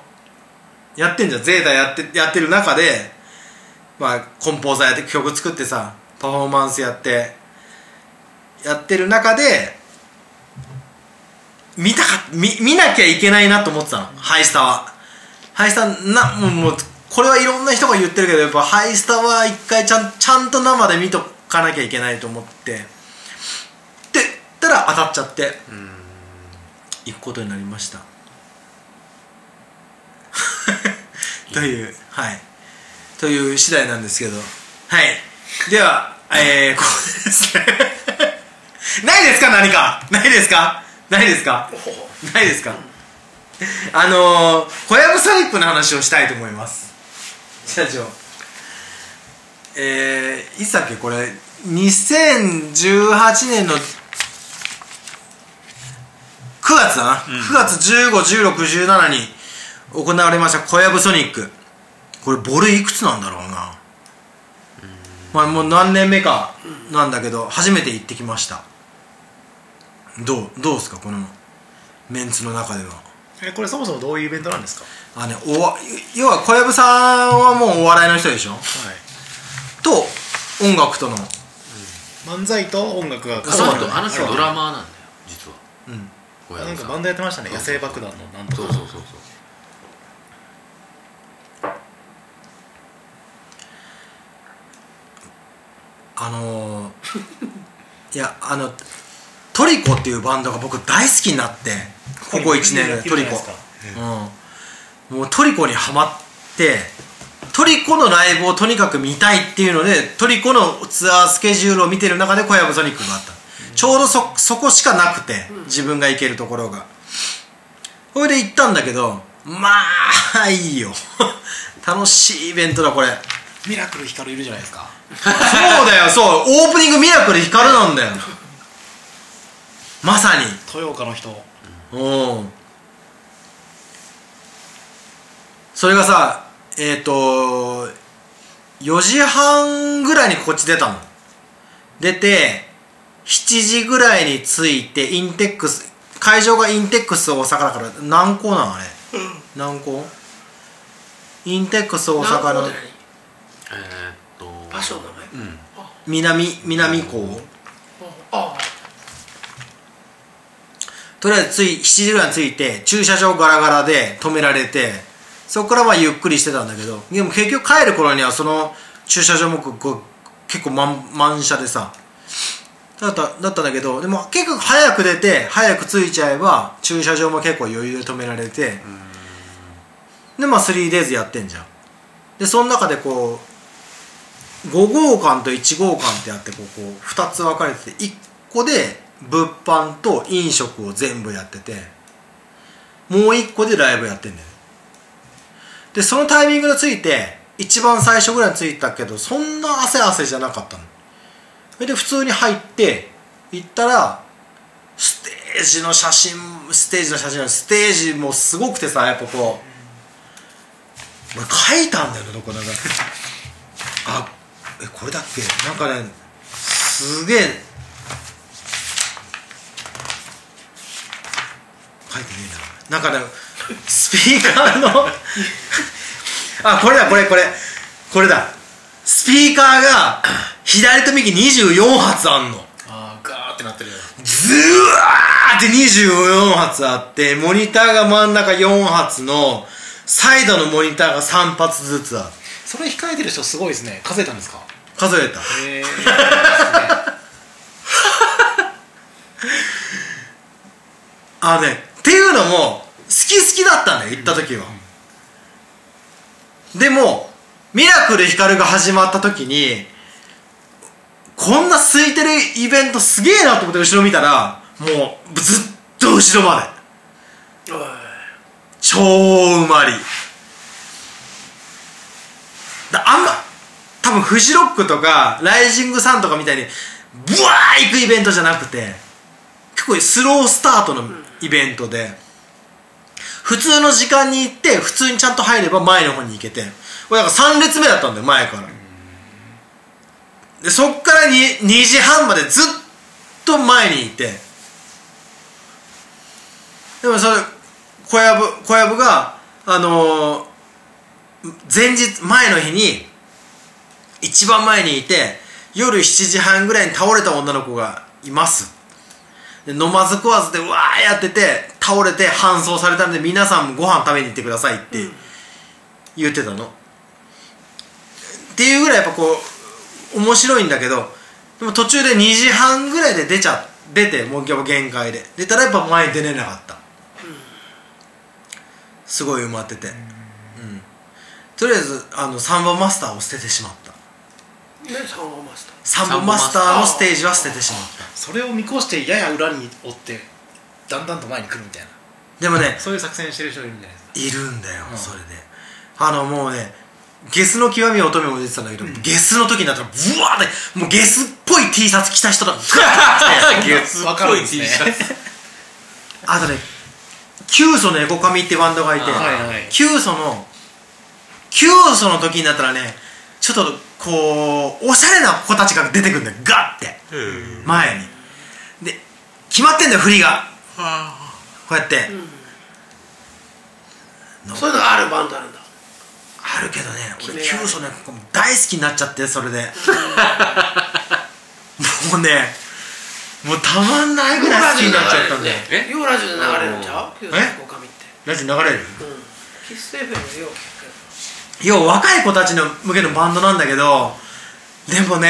やってんじゃん。ゼータやってやってる中でまあコンポーザーやって曲作ってさパフォーマンスやってやってる中で見たか見見なきゃいけないなと思ってたの。ハイスタは。ハイスタなもうこれはいろんな人が言ってるけどやっぱハイスタは一回ちゃんちゃんと生で見とかなきゃいけないと思って。って言ったら当たっちゃって行くことになりました。というはい。という次第なんですけど。はい。ではえー、ここですね。ないですか？何か？ないですか？ないですか？ないですか？あのー、小籔ソニックの話をしたいと思います。社長。えー、いつだっけこれ2018年の9月だな、9月151617に行われました小籔ソニック。これボルいくつなんだろうな、まあもう何年目かなんだけど初めて行ってきました。どうどうですかこのメンツの中ではえこれそもそもどういうイベントなんですか？あねおわ要は小籔さんはもうお笑いの人でしょ？はい。と音楽との。漫才と音楽があそうなのあの人あの人ドラマーなんだよ実は。うん。小籔さん。なんかバンドやってましたね。野生爆弾のなんとか。そうそうそうそう。あのー、いやあのトリコっていうバンドが僕大好きになってここ1年トリコ。うん。もうトリコにハマってトリコのライブをとにかく見たいっていうのでトリコのツアースケジュールを見てる中で小籔ソニックがあった、ちょうどそそこしかなくて自分が行けるところが。それで行ったんだけどまあいいよ。楽しいイベントだこれ。ミラクル光いるじゃないですか。そうだよ。そう。オープニングミラクル光なんだよ。まさに。豊岡の人うん。それがさえっ、ー、と4時半ぐらいにこっち出たの。出て7時ぐらいに着いてインテックス会場がインテックス大阪だから何校なんあれ？何校？インテックス大阪のえーっと何場所の名前？うん。南南校ああとりあえずつい7時ぐらいに着いて駐車場ガラガラで止められてそこからはゆっくりしてたんだけどでも結局帰る頃にはその駐車場も結構満満車でさ。だっただったんだけどでも結構早く出て早く着いちゃえば駐車場も結構余裕で止められてでまあ 3days やってんじゃん。でその中でこう5号館と1号館ってあってこうこう2つ分かれてて1個で物販と飲食を全部やっててもう1個でライブやってんだよ。でそのタイミングでついて一番最初ぐらいについたけどそんな汗汗じゃなかったの。それで普通に入って行ったらステージの写真ステージの写真ステージもすごくてさやっぱこう。俺書いたんだよねどこだか。あえこれだっけ？なんかねすげえ書いてねえな。なんかねスピーカーの あこれだこれこれ。これだ。スピーカーが左と右24発あんの。ああガーってなってるよ。ズワーって24発あってモニターが真ん中4発のサイドのモニターが3発ずつある。それ控えてる人すごいですね。数えたんですか？数えた。へえ。あのねっていうのも好き好きだったんだよ行った時は、でもミラクルヒカルが始まった時にこんな空いてるイベントすげえなと思って後ろ見たらもうずっと後ろまで。超埋まり。だあんま多分フジロックとかライジングサンとかみたいにブワー行くイベントじゃなくて結構スロースタートのイベントで、普通の時間に行って普通にちゃんと入れば前の方に行けて。俺だから3列目だったんだよ前から。でそっから2時半までずっと前にいて。でもそれ小籔小籔があのー前日前の日に一番前にいて夜7時半ぐらいに倒れた女の子がいます。飲まず食わずでうわーやってて倒れて搬送されたんで皆さんもご飯食べに行ってくださいって言ってたの、っていうぐらいやっぱこう面白いんだけどでも途中で2時半ぐらいで出ちゃ出てもう限界で。出たらやっぱ前に出れなかった、すごい埋まってて、うん。とりあえずあのサンボマスターを捨ててしまった。ねサンボマスター。サンボマスターのステージは捨ててしまったそれを見越してやや裏に追ってだんだんと前に来るみたいな。でもねそういう作戦してる人いるんじゃないです。かいるんだよ、うん。それで。あのもうねゲスの極み乙女も出てたんだけど、ゲスの時になったらブワーってもうゲスっぽい T シャツ着た人だ ゲスっぽい T ね。シャツ。あとねキュウソのエコカミってバンドがいて、あはいはい。キュウソのキュウソの時になったらねちょっとこうおしゃれな子たちが出てくるんだよ。ガッて。前に。で決まってんだよ振りが。こうやって、そういうのがあるバンドなんだ。あるけどね俺キュウソね大好きになっちゃってそれで。もうねもうたまんないぐらい好きになっちゃったんだよ。えようラジオで流れるんちゃう？え？おかみって。ラジオ流れる？うん。キス FM でよ要は若い子たちの向けのバンドなんだけどでもね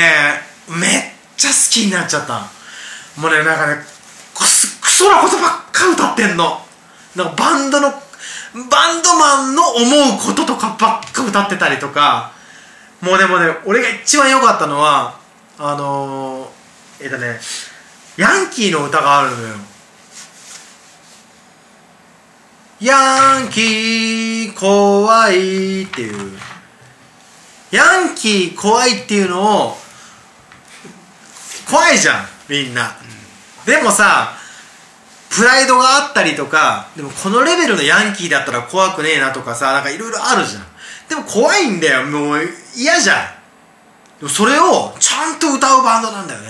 めっちゃ好きになっちゃった。もうねなんかねクソなことばっか歌ってんの。なんかバンドのバンドマンの思うこととかばっか歌ってたりとか。もうでもね俺が一番良かったのはあのー、えっとねヤンキーの歌があるのよ。ヤンキー怖いっていう。ヤンキー怖いっていうのを怖いじゃんみんな、でもさプライドがあったりとかでもこのレベルのヤンキーだったら怖くねえなとかさなんかいろいろあるじゃん。でも怖いんだよもう嫌じゃん。でもそれをちゃんと歌うバンドなんだよね、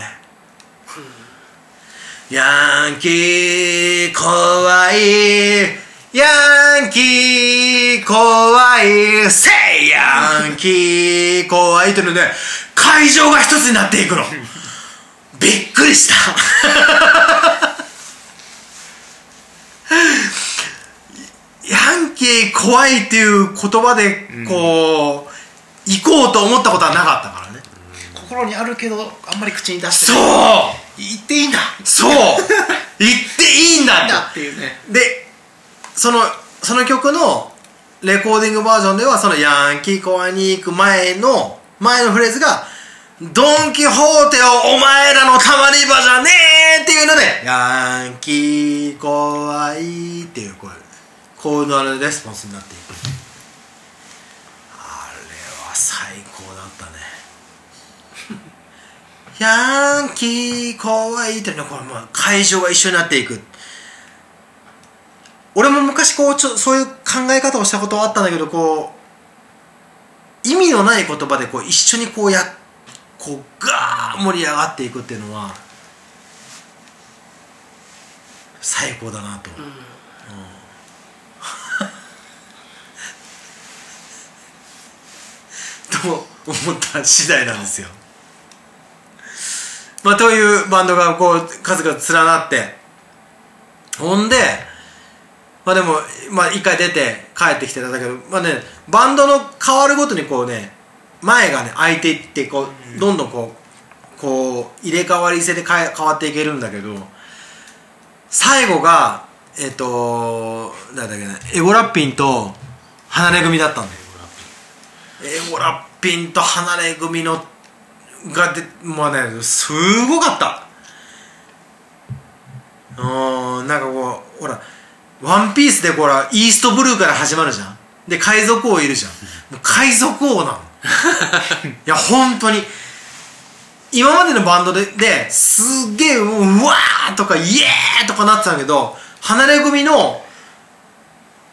ヤンキー怖いヤンキー怖い。せいヤンキー怖いっていうので会場が一つになっていくの。びっくりした。ヤンキー怖いっていう言葉でこう、行こうと思ったことはなかったからね。心にあるけどあんまり口に出してそう。言っていいんだ。そう。言っていいんだっていうね。でそのその曲のレコーディングバージョンではそのヤンキーコアに行く前の前のフレーズがドン・キホーテをお前らのたまり場じゃねえっていうのでヤンキー怖いっていうこうこういうのレスポンスになっていく。あれは最高だったね。ヤンキー怖いっていうのはこれもう会場が一緒になっていく。俺も昔こうちょそういう考え方をしたことはあったんだけどこう意味のない言葉でこう一緒にこうやこうガー盛り上がっていくっていうのは最高だなと、うん。と思った次第なんですよ。まあというバンドがこう数々連なって。ほんでまあでも、まあ一回出て帰ってきてたんだけど、まあね、バンドの変わるごとにこうね、前がね、開いていって、こう、どんどんこう、こう、入れ替わり制で変え変わっていけるんだけど、最後が、えっ、となんだっけなエゴラッピンと離れ組だったんだよ。エゴラッピンと離れ組のがでもうねすごかった。うーんなんかこうほらワンピースでこらイーストブルーから始まるじゃん。で海賊王いるじゃん。もう海賊王なの。いや本当に。今までのバンドでですっげえうわーとかイエーとかなってたんだけど離れ組の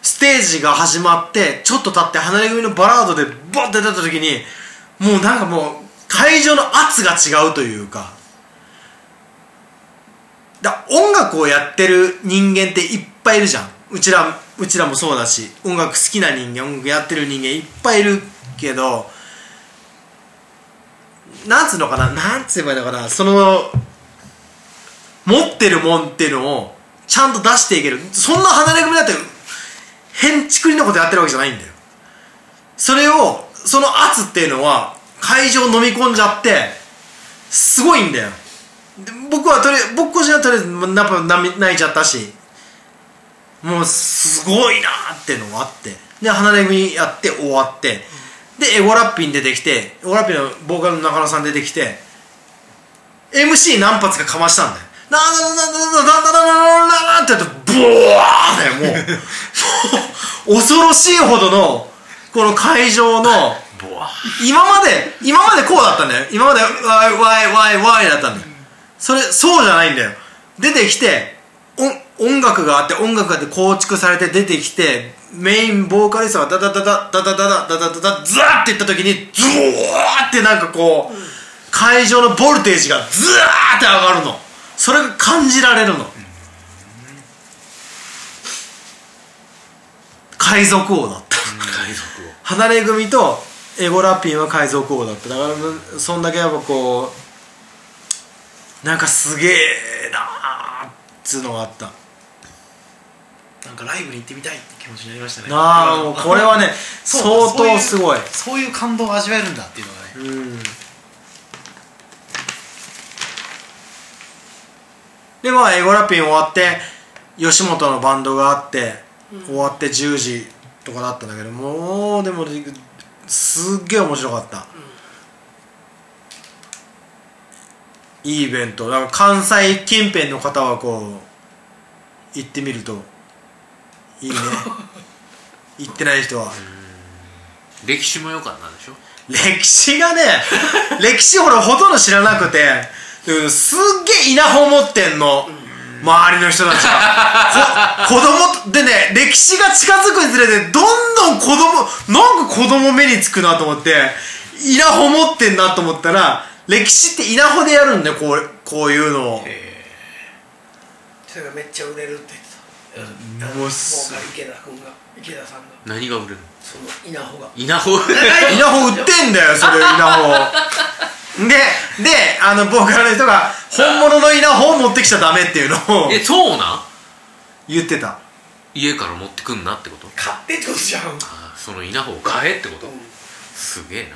ステージが始まってちょっと経って離れ組のバラードでボッて出た時にもうなんかもう会場の圧が違うというか。だ音楽をやってる人間っていっぱいいるじゃん。うちらうちらもそうだし音楽好きな人間音楽やってる人間いっぱいいるけどなんつうのかななんつえばいいのかなその持ってるもんっていうのをちゃんと出していける。そんな離れ組だって変ちくりなことやってるわけじゃないんだよ。それをその圧っていうのは会場飲み込んじゃってすごいんだよ。僕はとりあえず僕個人はとりあえず泣いちゃったし。もうすごいなーっていうのがあって。で離れ組やって終わって。でエゴラッピン出てきてエゴラッピンのボーカルの中野さん出てきて MC 何発かかましたんだよ。なーなーなーなーなーなーなーなーなーってやってボワーだよもう。恐ろしいほどのこの会場の今まで今までこうだったんだよ。今までワイワイワイワイだったんだよ。それそうじゃないんだよ。出てきて音音楽があって音楽があって構築されて出てきてメインボーカリストがダダダダダダダダダダダダズワーっていった時にズワーってなんかこう会場のボルテージがズワーって上がるのそれが感じられるの海賊王だった海賊王離れ組とエゴラッピンは海賊王だっただからそんだけやっぱこうなんかすげえなーつうのがあった。なんかライブに行ってみたいって気持ちになりましたね。なあもうこれはね 相当すごい。そういう感動を味わえるんだっていうのがね。うん。でまあエゴラッピン終わって吉本のバンドがあって、終わって10時とかだったんだけどもうでもすっげえ面白かった、いいイベント。だから関西近辺の方はこう行ってみるといいね。行ってない人は、歴史も良かったでしょ？歴史がね歴史俺ほとんど知らなくて。うんすっげえ稲穂持ってんの、周りの人たちが。こ子供でね歴史が近づくにつれてどんどん子供なんか子供目につくなと思って稲穂持ってんなと思ったら歴史って稲穂でやるんだよこうこういうのをそれがめっちゃ売れるって言ってた。ボもうすーカル池田君が池田さんが。何が売れるの？その稲穂が。稲穂？稲穂売ってんだよそれ稲穂。でであのボーカルの人が本物の稲穂を持ってきちゃダメっていうのをえそうなん？言ってた。家から持ってくんなってこと？買ってってことじゃん。あその稲穂を買えってこと？すげえな。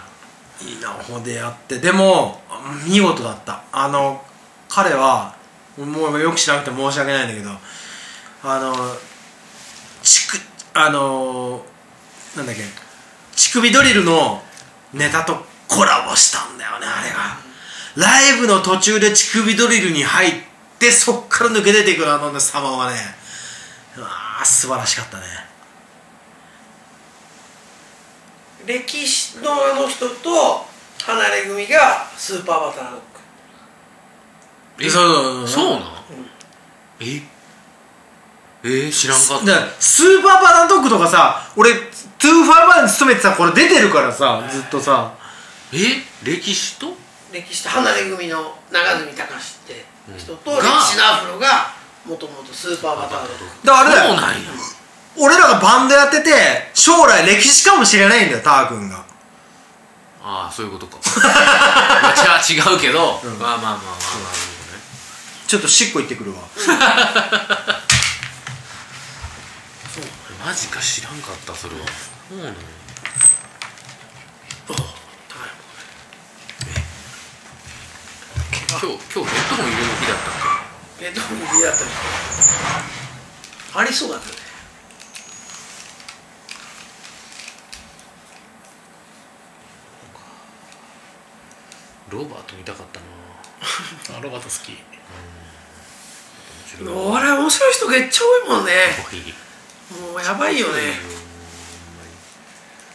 稲穂でやってでも見事だった。あの彼はもうよく知らなくて申し訳ないんだけどあのちくあのなんだっけ乳首ドリルのネタとコラボしたんだよねあれが。ライブの途中で乳首ドリルに入ってそっから抜け出てくるあのね様はねうわ素晴らしかったね。歴史のあの人と離れ組がスーパーバターロックえそうそうなんえ？えー、知らんかっだからスーパーバランドッグとかさ俺255に勤めてたこれ出てるからさずっとさ。たえ？歴史と？歴史と離れ組の長住隆って人と、うん歴史のアフロがもともとスーパーバターロックだからあれだよ。そうなんや。俺らがバンドやってて将来歴史かもしれないんだよター君が。ああそういうことか。まあじゃあ違うけど、まあまあまあまあまあ。なるほどねちょっとしっこ行ってくるわ。マジか知らんかったそれは。そうなの。今日今日ヘッドホン入れる日だったっえどういう意味だったのけ？ありそうだけどね。ロバート見たかったな。あロバート好き面白いお笑い面白い人めっちゃ多いもんね。もうやばいよね。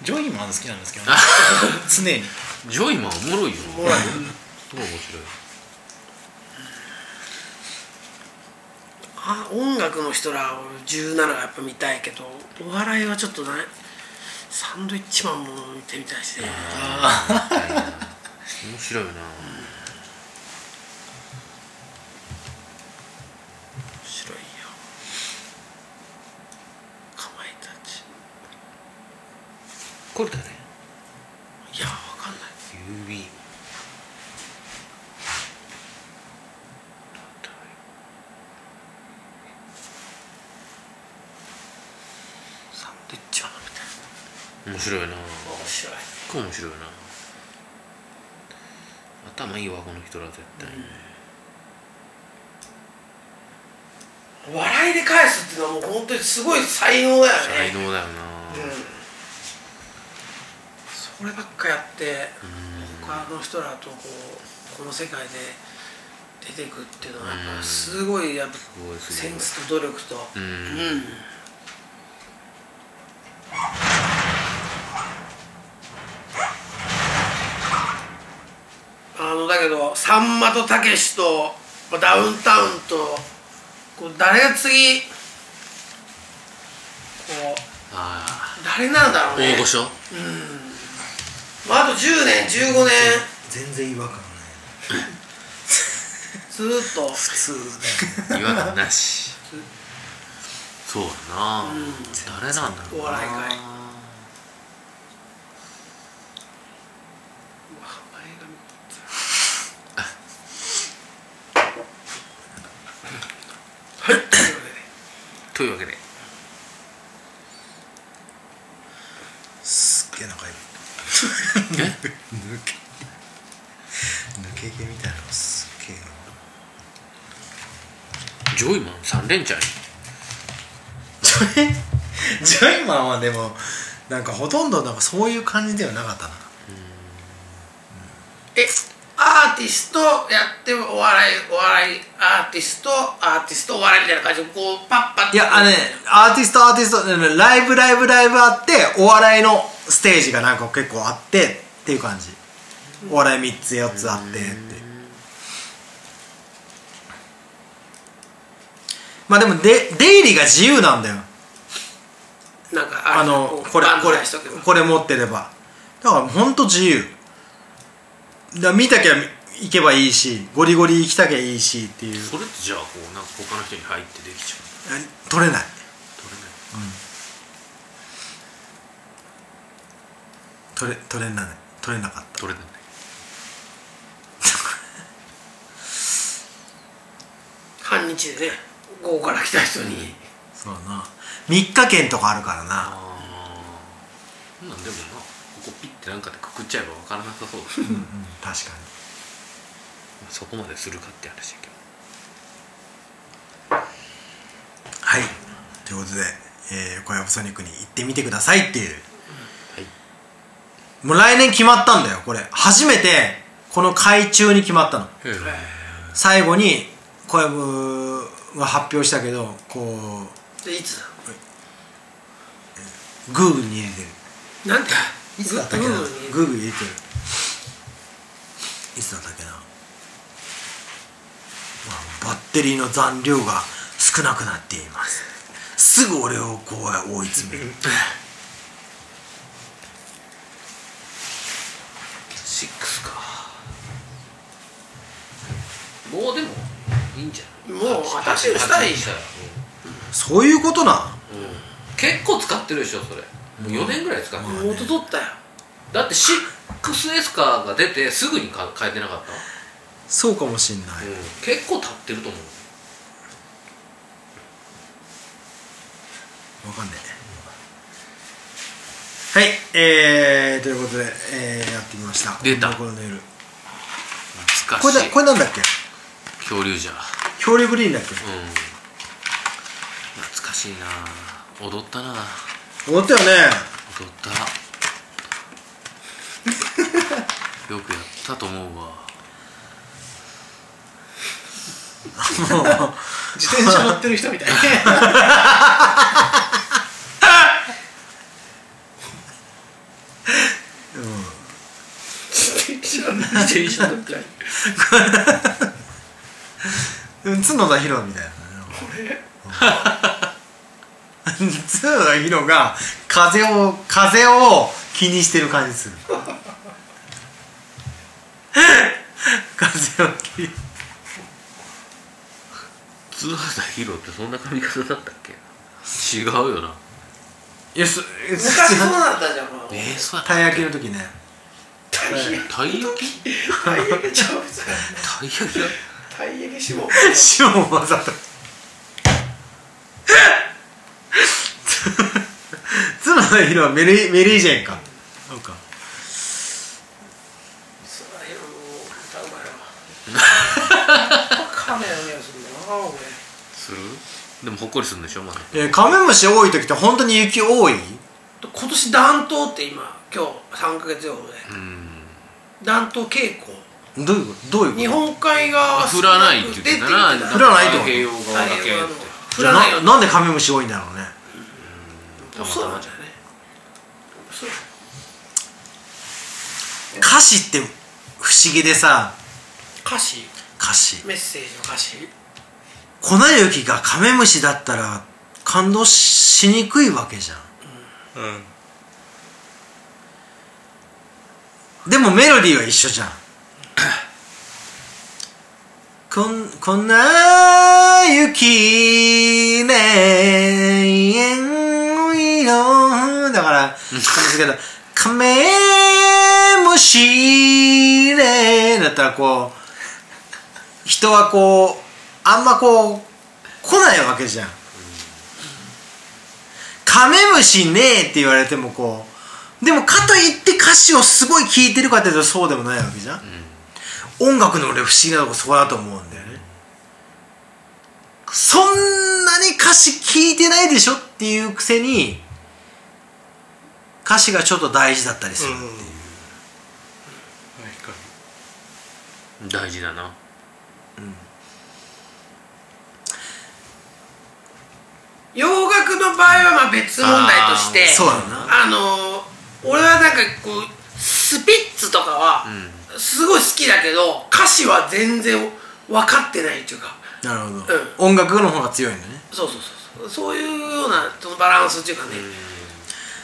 ジョイマン好きなんですけどね。常に。ジョイマンおもろいよ。おもろい。すごい面白い。あ音楽の人ら17がやっぱ見たいけどお笑いはちょっとない。サンドイッチマンも見てみたいしね。面白いよな面白いよかまいたちこれ誰いやわかんない。指。サンドイッチマンみたい面白いな。な面白い。これ面白いな。頭いいわこの人ら絶対、笑いで返すっていうのはもう本当にすごい才能だよね。才能だよな、うんそればっかやって他の人らとこうこの世界で出てくっていうのはやっぱすごいやっぱセンスと努力と。うん。うんあのだけどさんまとたけしとまあダウンタウンとこう誰が次こうあ誰なんだろあうね。大御所？まあ、あと10年15年。全然違和感ない。ずーっと。普通だよ。違和感なし。そうだな、誰なんだろうな。お笑い界。はい。というわけでというわけですっげえ仲いいえ抜け抜け毛みたいなのすっげえなジョイマン？3連チャン？ジョイ ジョイマンはでもなんかほとんどなんかそういう感じではなかったな。えアーティストやってお笑いお笑いアーティストアーティストお笑いみたいな感じ？でこうパッパッいやあのねアーティストアーティストねライブライブライブあってお笑いのステージがなんか結構あってっていう感じ。お笑い3つ4つあってって。まあでもで出入りが自由なんだよ。なんかあのこれこれこれ持ってれば。だからほんと自由。だ見たきゃ行けばいいしゴリゴリ行きたきゃいいしっていう。それってじゃあこうなんか他の人に入ってできちゃうえ取れない。取れない。取れ取れない取れなかった。取れない。半日でね午後から来た人に。そうだな。3日券とかあるからな。ああなんでもなここピッてなんかでくくっちゃえば分からなさそうだ。うんうん確かそこまでするかって話だけど。にはい。ということで、えー、小籔ソニックに行ってみてくださいっていうはいもう来年決まったんだよこれ。初めてこの会中に決まったの。最後に小籔が発表したけどこでいつうグーグルに入れてる。なんて？いつだったっけな？グーグルにグーグル入れてる。いつだったっけな、まあ、バッテリーの残量が少なくなっています。すぐ俺をこう追い詰める 6か。もうでもいいんじゃない？もう私にしたらいいじゃん。んそういうことなん？結構使ってるでしょそれ。もう4年ぐらい使ってる、元取ったよ。だって 6S カーが出てすぐにか変えてなかった、そうかもしんない、結構経ってると思う。わかんねえはいえー、ということで、えー、やってきました。出た。この夜。懐かしい。これだこれなんだっけ？恐竜じゃ。ん恐竜グリーンだっけ？うん。懐かかしいな。踊ったな。踊ったよね。踊った。よくやったと思うわ。自転車乗ってる人みたいね自転車乗ってるうん角田博みたいな。うん。角田博が風を風を気にしてる感じする。風を気に。津畑博ってそんな髪型だったっけ？違うよな。いやそ昔そうだったじゃん。えー、そうだったたい焼きの時ねたい焼きたい焼きちゃうさたい焼きだたい焼きしも塩も混ざった角田博はメリメリージェンかそうかそらへんもう歌うまいわカメの匂いするな俺するでもほっこりするんでしょまだえーカメムシ多い時って本当に雪多い今年暖冬って今今日3ヶ月予報でうん暖冬傾向どういうこと？どういうこと日本海側は降らないって言ってたな降らないと太平洋側だけって。降らなんでカメムシ多いんだろうね。そう。なんじゃないそう。歌詞って不思議でさ歌詞歌詞メッセージの歌詞粉雪がカメムシだったら感動しにくいわけじゃんでもメロディーは一緒じゃん。こんこんな雪ね色だからなん。ですけどカメムシねだったらこう人はこうあんまこう来ないわけじゃん。カメムシねえって言われてもこうでもかといって歌詞をすごい聴いてるかっていうとそうでもないわけじゃん、音楽の俺不思議なとこそこだと思うんだよね。そんなに歌詞聴いてないでしょっていうくせに歌詞がちょっと大事だったりするっていう、大事だな。洋楽の場合はまあ別問題としてそうだな。あの俺はなんかこうスピッツとかはすごい好きだけど歌詞は全然分かってないっていうか。なるほど、音楽の方が強いんだね。そうそうそうそう。そういうようなそのバランスっていうかね、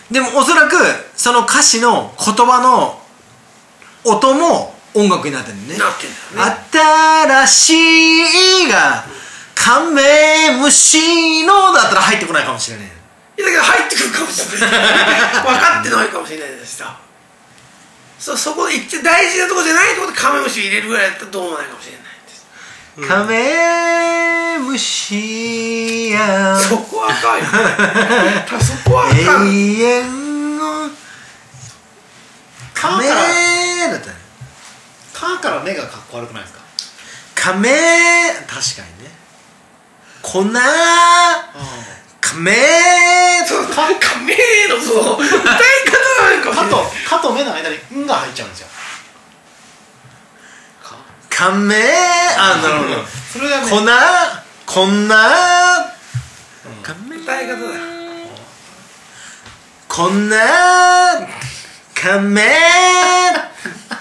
でもおそらくその歌詞の言葉の音も音楽になってるね。なってんだよね。新しいがカメムシのだったら入ってこないかもしれないだけど入ってくるかもしれない。分かってないかもしれないです。さそそこで一番大事なところじゃないところでカメムシ入れるぐらいだったらどうもないかもしれないです。カメムシやそこはあかんよ。たそこはあかん。永遠のカメだったね「カー」から「目がかっこ悪くないですかカメ確かにね粉カメそうかかめえのその歌い方なんか「か」と「か」と「目の間に「ん」が入っちゃうんですよ。カメあなるほど。それがね。粉？こんな？歌い方だ。よこんな？カメ歌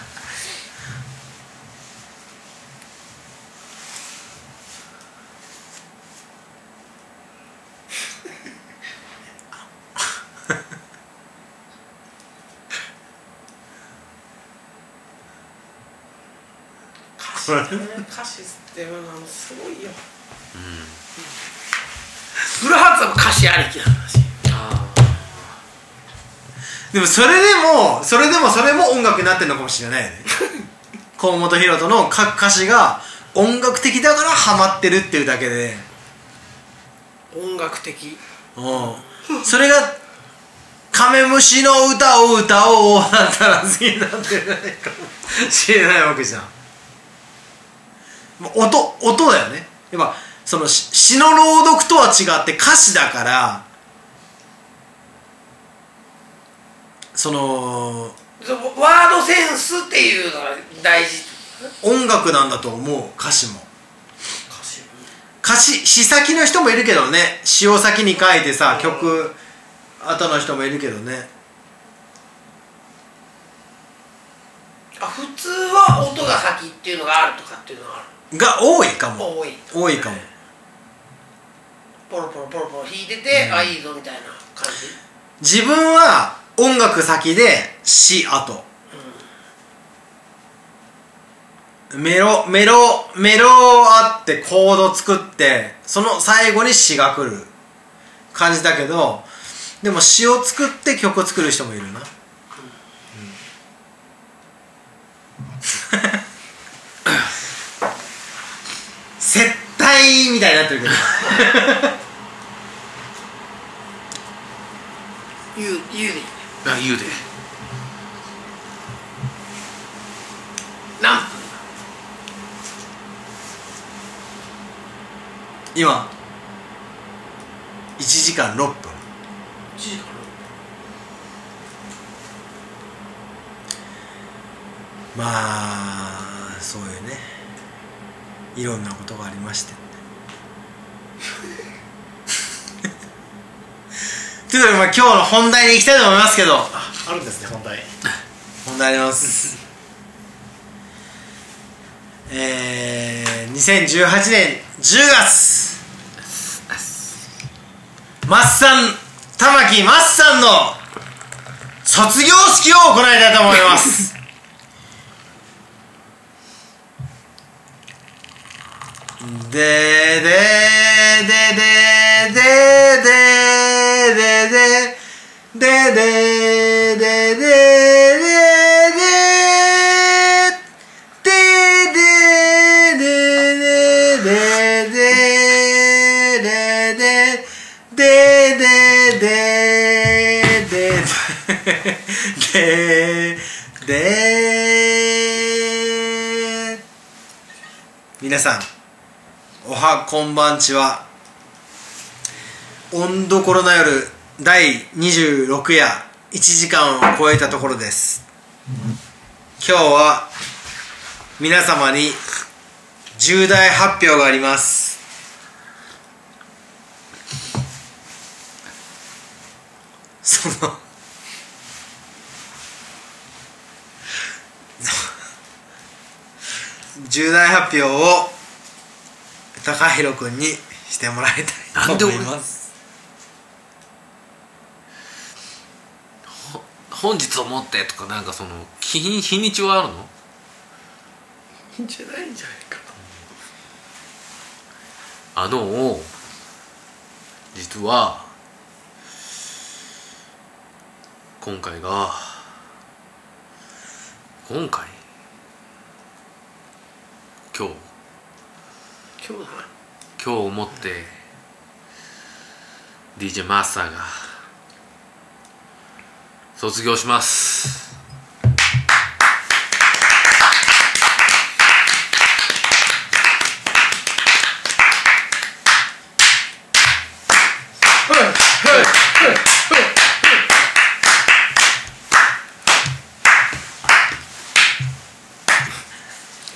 詞ってね歌詞っていうのはすごいよ。フルハーツは歌詞ありきな話でもそれでもそれでもそれも音楽になってるのかもしれないよね。河本大翔の書く歌詞が音楽的だからハマってるっていうだけで。音楽的。うん。それがカメムシの歌を歌おうだったら好きになってないかもしれないわけじゃん音音だよね。やっぱそのし詩の朗読とは違って歌詞だからそのワードセンスっていうのが大事音楽なんだと思う歌詞も。歌詞？詩先の人もいるけどね。詩を先に書いてさ曲後の人もいるけどね。あ普通は音が先っていうのがあるとかっていうのがあるが多いかも。多い。多いかも。ポロポロポロポロ弾いてて、あいいぞみたいな感じ？自分は音楽先で詩後。メロメロメロあってコード作ってその最後に詩が来る感じだけどでも詩を作って曲を作る人もいるな、接待みたいになってるけど。言う言うで。いいあ言うで。何分今。1時間6分。1時間まあそういうね。いろんなことがありまして ということで、まあ、今日の本題に行きたいと思いますけど。あるんですね本題。本題あります。えー、2018年10月マッサン玉木マッサンの卒業式を行いたいと思いますででででででででででででで。で。で。で。で皆さんおはこんばんちは。温どころの夜第26夜1時間を超えたところです。今日は皆様に重大発表があります。その 重大発表を高弘君にしてもらいたい。と思います本日をもってとかなんかその日に日にちはあるの？いいんじゃないんじゃないかあの実は今回が今回？今日？今日だな今日をもって DJ マスターが卒業します。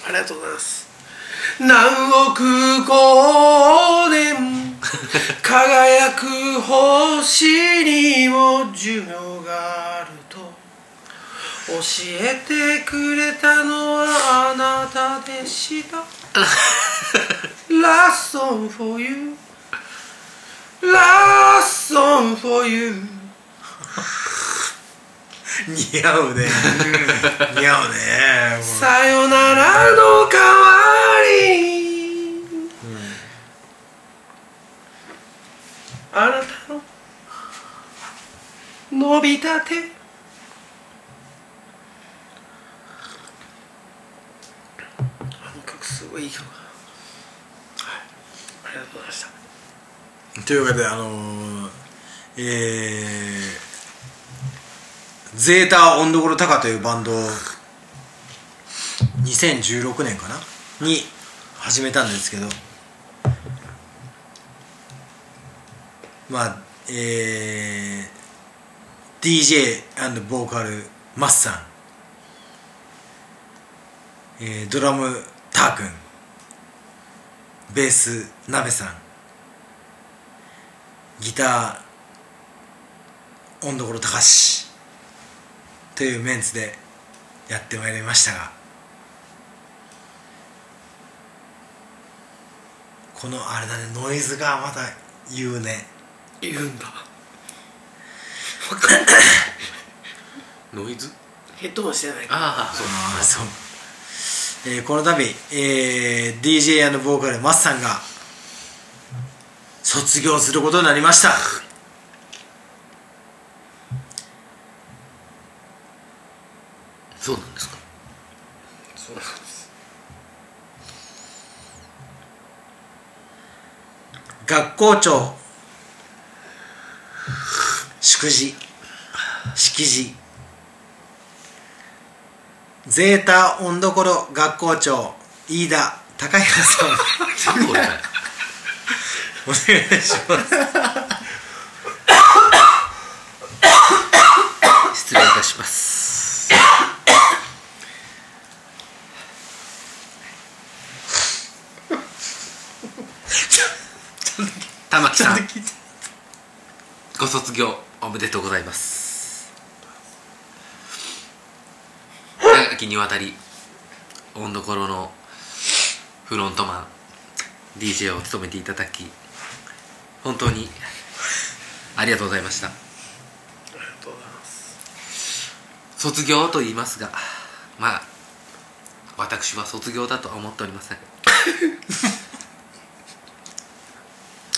ありがとうございます。何億光年 輝く星にも寿命があると。教えてくれたのはあなたでした。Last song for you. Last song for you 似合うね。似合うねさよならの代わり、あなたの伸びた手あの曲すごいいい曲だ。はい。ありがとうございました。というわけであのー、えー、ゼータオンドゴロタカというバンドを2016年かな？に始めたんですけど。まあえー、DJ& ボーカルマッサン、えー、ドラムターくんベースナベさん。ギター温所高しというメンツでやってまいりましたがこのあれだねノイズがまた言うね。言うんだ。ノイズ？ヘッドホンしてない。からああ。そうああそう、えーこの度、えー、DJ& ボーカルマッサンが卒業することになりましたそうなんですか。そうなんです。学校長。祝辞。式辞。ゼータ温どころ学校長。飯田高弘さん。お願いします。失礼いたします玉木さん。ご卒業おめでとうございます。長きにわたり温どころのフロントマン DJ を務めていただき本当にありがとうございました。ありがとうございます。卒業と言いますがまあ私は卒業だとは思っておりません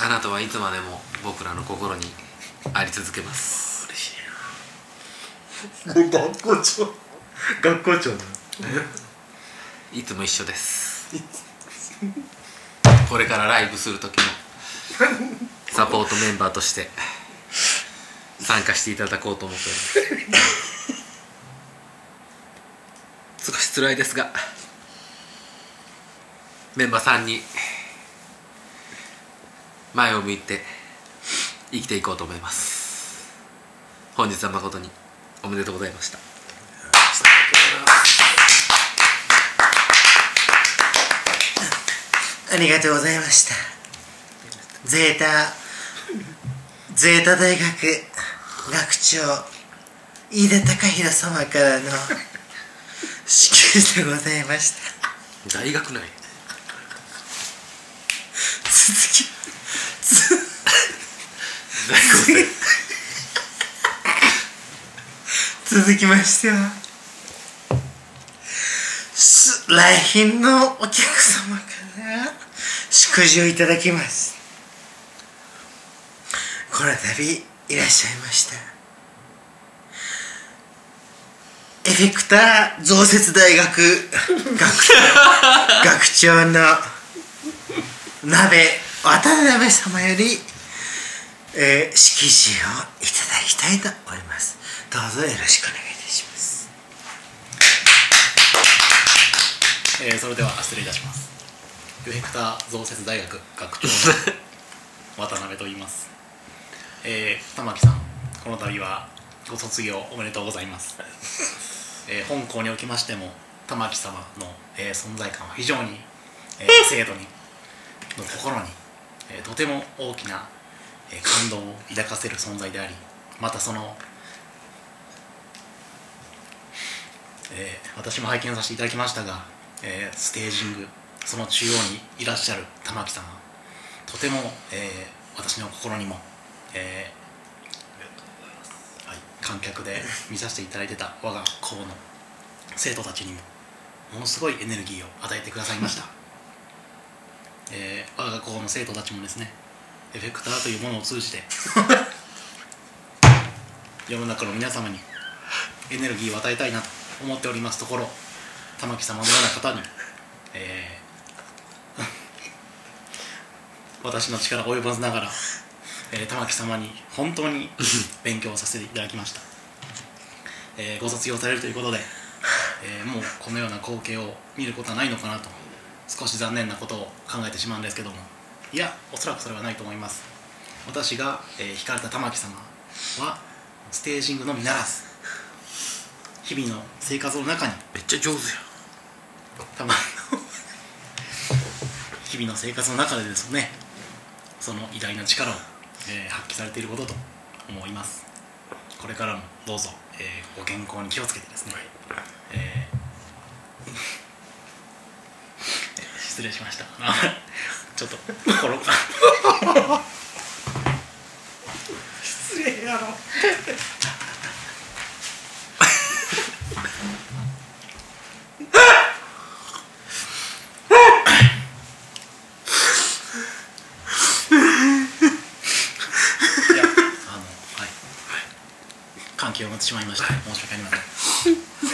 あなたはいつまでも僕らの心にあり続けます。嬉しいな。学校長。学校長だいつも一緒です。これからライブする時もサポートメンバーとして参加していただこうと思っております。少し辛いですがメンバーさんに前を向いて生きていこうと思います。本日は誠におめでとうございました。ありがとうございました。ゼータゼータ大学学長飯田高弘様からの祝辞でございました。大学内。続き大学生続きましては。す来賓のお客様から祝辞をいただきます。この度いらっしゃいました。エフェクター増設大学学 学長の鍋渡辺様より、えー、式辞をいただきたいと思います。どうぞよろしくお願いいたします。えーそれでは失礼いたします。エフェクター増設大学学長の 渡辺と言います。えー、玉木さんこの度はご卒業おめでとうございます、えー本校におきましても玉木様の、えー存在感は非常に、えー 生徒にの心に、えーとても大きな、感動を抱かせる存在でありまたそのえー私も拝見させていただきましたが、えーステージングその中央にいらっしゃる玉木様とても、えー私の心にも、えーはい、観客で見させていただいてた我が校の生徒たちにもものすごいエネルギーを与えてくださいました、えー我が校の生徒たちもですねエフェクターというものを通じて 世の中の皆様にエネルギーを与えたいなと思っておりますところ玉木様のような方に、えー 私の力及ばずながら、えー玉木様に本当に 勉強させていただきました、えーご卒業されるということで、えーもうこのような光景を見ることはないのかなと少し残念なことを考えてしまうんですけども。いやおそらくそれはないと思います。私が、えー、惹かれた玉木様はステージングのみならず日々の生活の中にめっちゃ上手やたま 日々の生活の中でですねその偉大な力を、えー発揮されていることと思います。これからもどうぞ、えーご健康に気をつけてですね、えー失礼しました。あ ちょっと心が失礼やろ。いやあのはい。関係を持ってしまいました。申し訳ありません、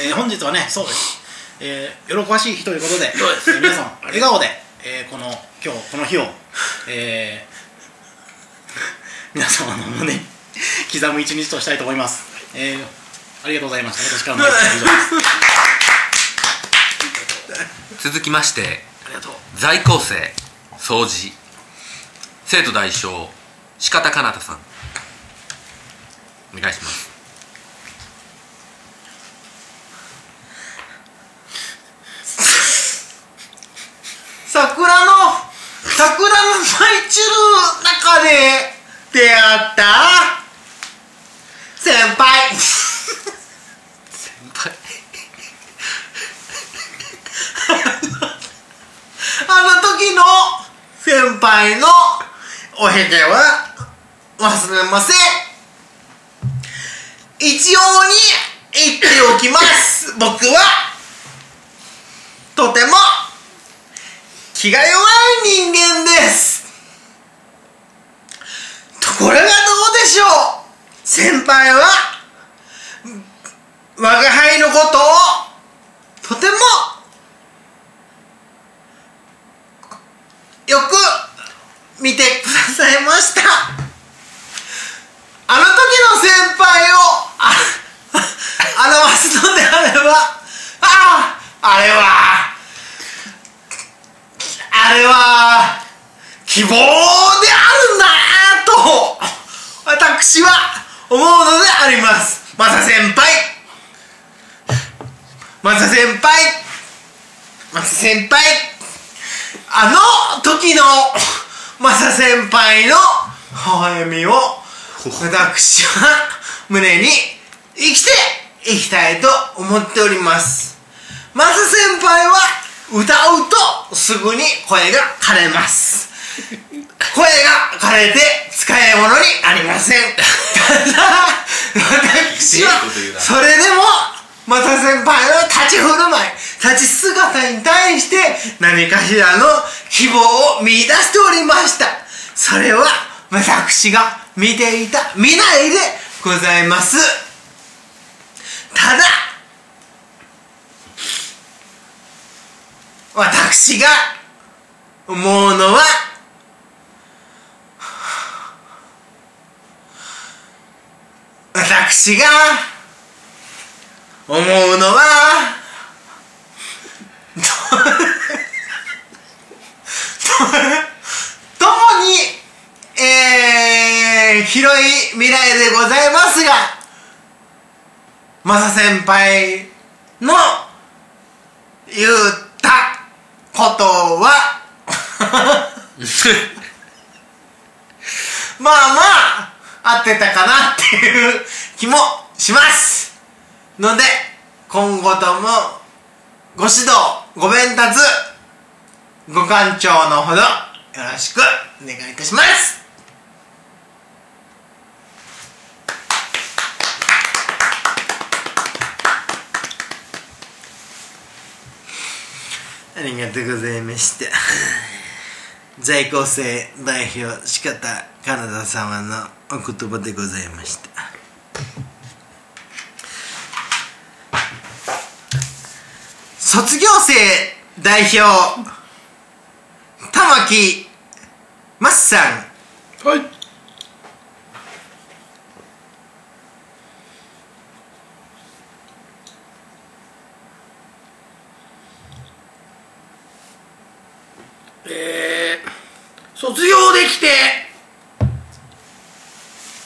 えー本日はねそうです、えー喜ばしい日ということでそうで皆さん笑顔で、えーこの今日この日を、えー 皆様の胸に刻む一日としたいと思います、えーありがとうございました。私からの以上です。続きまして在校生掃除。生徒代表四方かなたさん。お願いします桜の桜の舞い散る中で出会った先輩。はい あの時の先輩のおへげは忘れません。一応に言っておきます。僕はとても気が弱い人間です。ところがどうでしょう。先輩は我が輩のことをとてもよく見てくださいました。あの時の先輩をあ 表すのであればあああれはあれは希望であるんだと私は思うのであります。マサ先輩。マサ先輩。マサ先輩。あの時のマサ先輩の微笑みを私は胸に生きていきたいと思っております。マサ先輩は歌うとすぐに声が枯れます。声が枯れて使い物になりません。ただ私はそれでもマサ先輩の立ち振る舞い立ち姿に対して何かしらの希望を見出しておりました。それは私が見ていた未来でございます。ただ私が思うのは私が思うのはともにえー、広い未来でございますがマサ先輩の言ったことは。まあまあ合ってたかなっていう気もします。ので今後ともご指導ご鞭達ご感聴のほどよろしくお願いいたします。ありがとうございました。在校生代表四方カナダ様のお言葉でございました。卒業生代表玉木マッさん。はい。え、卒業できて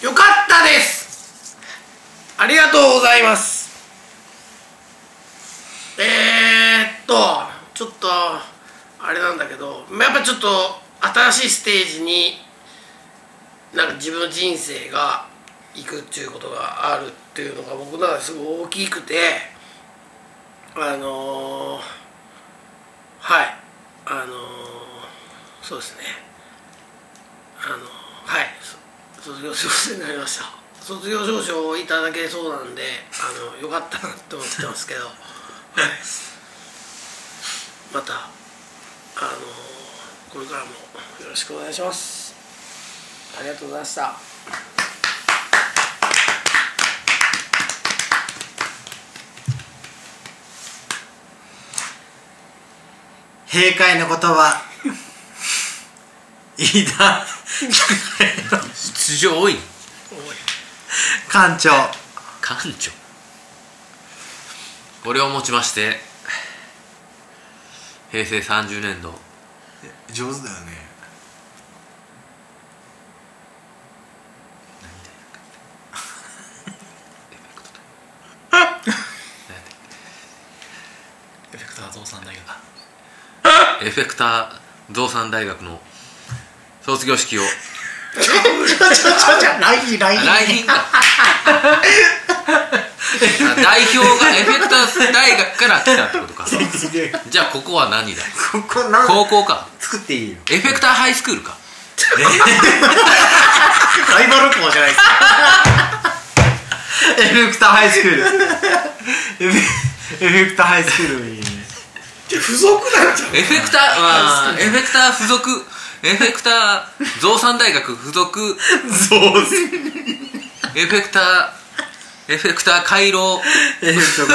よかったです。ありがとうございます。えー、っとちょっとあれなんだけどやっぱちょっと新しいステージになんか自分の人生が行くっていうことがあるっていうのが僕の中ですごい大きくてあのー、はい。あのーそうですね。あのはい。そ卒業することになりました。卒業証書をいただけそうなんであのよかったなって思ってますけど、はい、またあのこれからもよろしくお願いします。ありがとうございました。閉会の言葉飯田出場多い館長館長これをもちまして平成30年度。上手だよね。エフェクター増産大学エフェクター増産大学の卒業式を。ちょちょちょちょ来賓来賓来賓か代表がエフェクター大学から来たってことかじゃあここは何だここなん高校か作っていいよエフェクターハイスクールかライバル校じゃないですかエフェクターハイスクールエフェクターハイスクールいいね付属なんじゃんエフェクター、まあ、エフェクター付属エフェクター増産大学附属。そうエフェクターエフェクター回廊。エフェクタ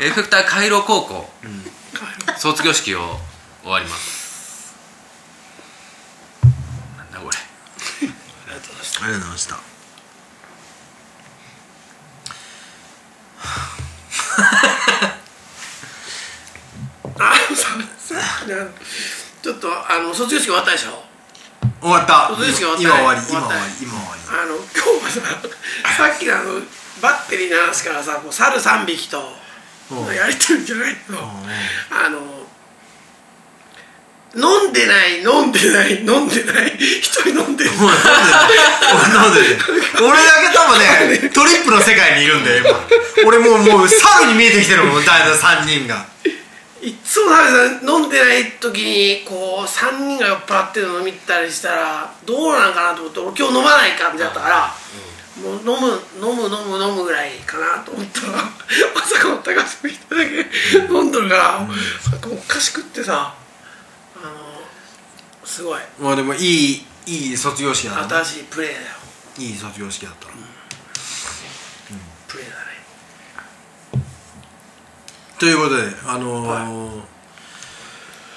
ーエフェクター回廊。高校、卒業式を終わります。なんだこれ。ありがとうございました。あのささっきのちょっとあの卒業式終わったでしょ？終わった。卒業式終わった今終わり。今終わり。今終わり。あの今日はささっきのあのバッテリーの話からさこう猿3匹とうん。やりてるんじゃないけどうん。あの飲んでない飲んでない飲んでない。一人飲んでる。俺だけ多分ねトリップの世界にいるんだよ今。俺もうもう猿に見えてきてるもん大体3人がいっつも飲んでない時にこう3人が酔っ払ってるのを見たりしたらどうなんかなと思って俺今日飲まない感じだったから、もう飲む飲む飲む飲むぐらいかなと思ったら まさかの高橋人だけ飲んどるから、おかしくってさあのすごい。まあでもいいいい卒業式だな。新しいプレーだよ。いい卒業式だったな。プということであのー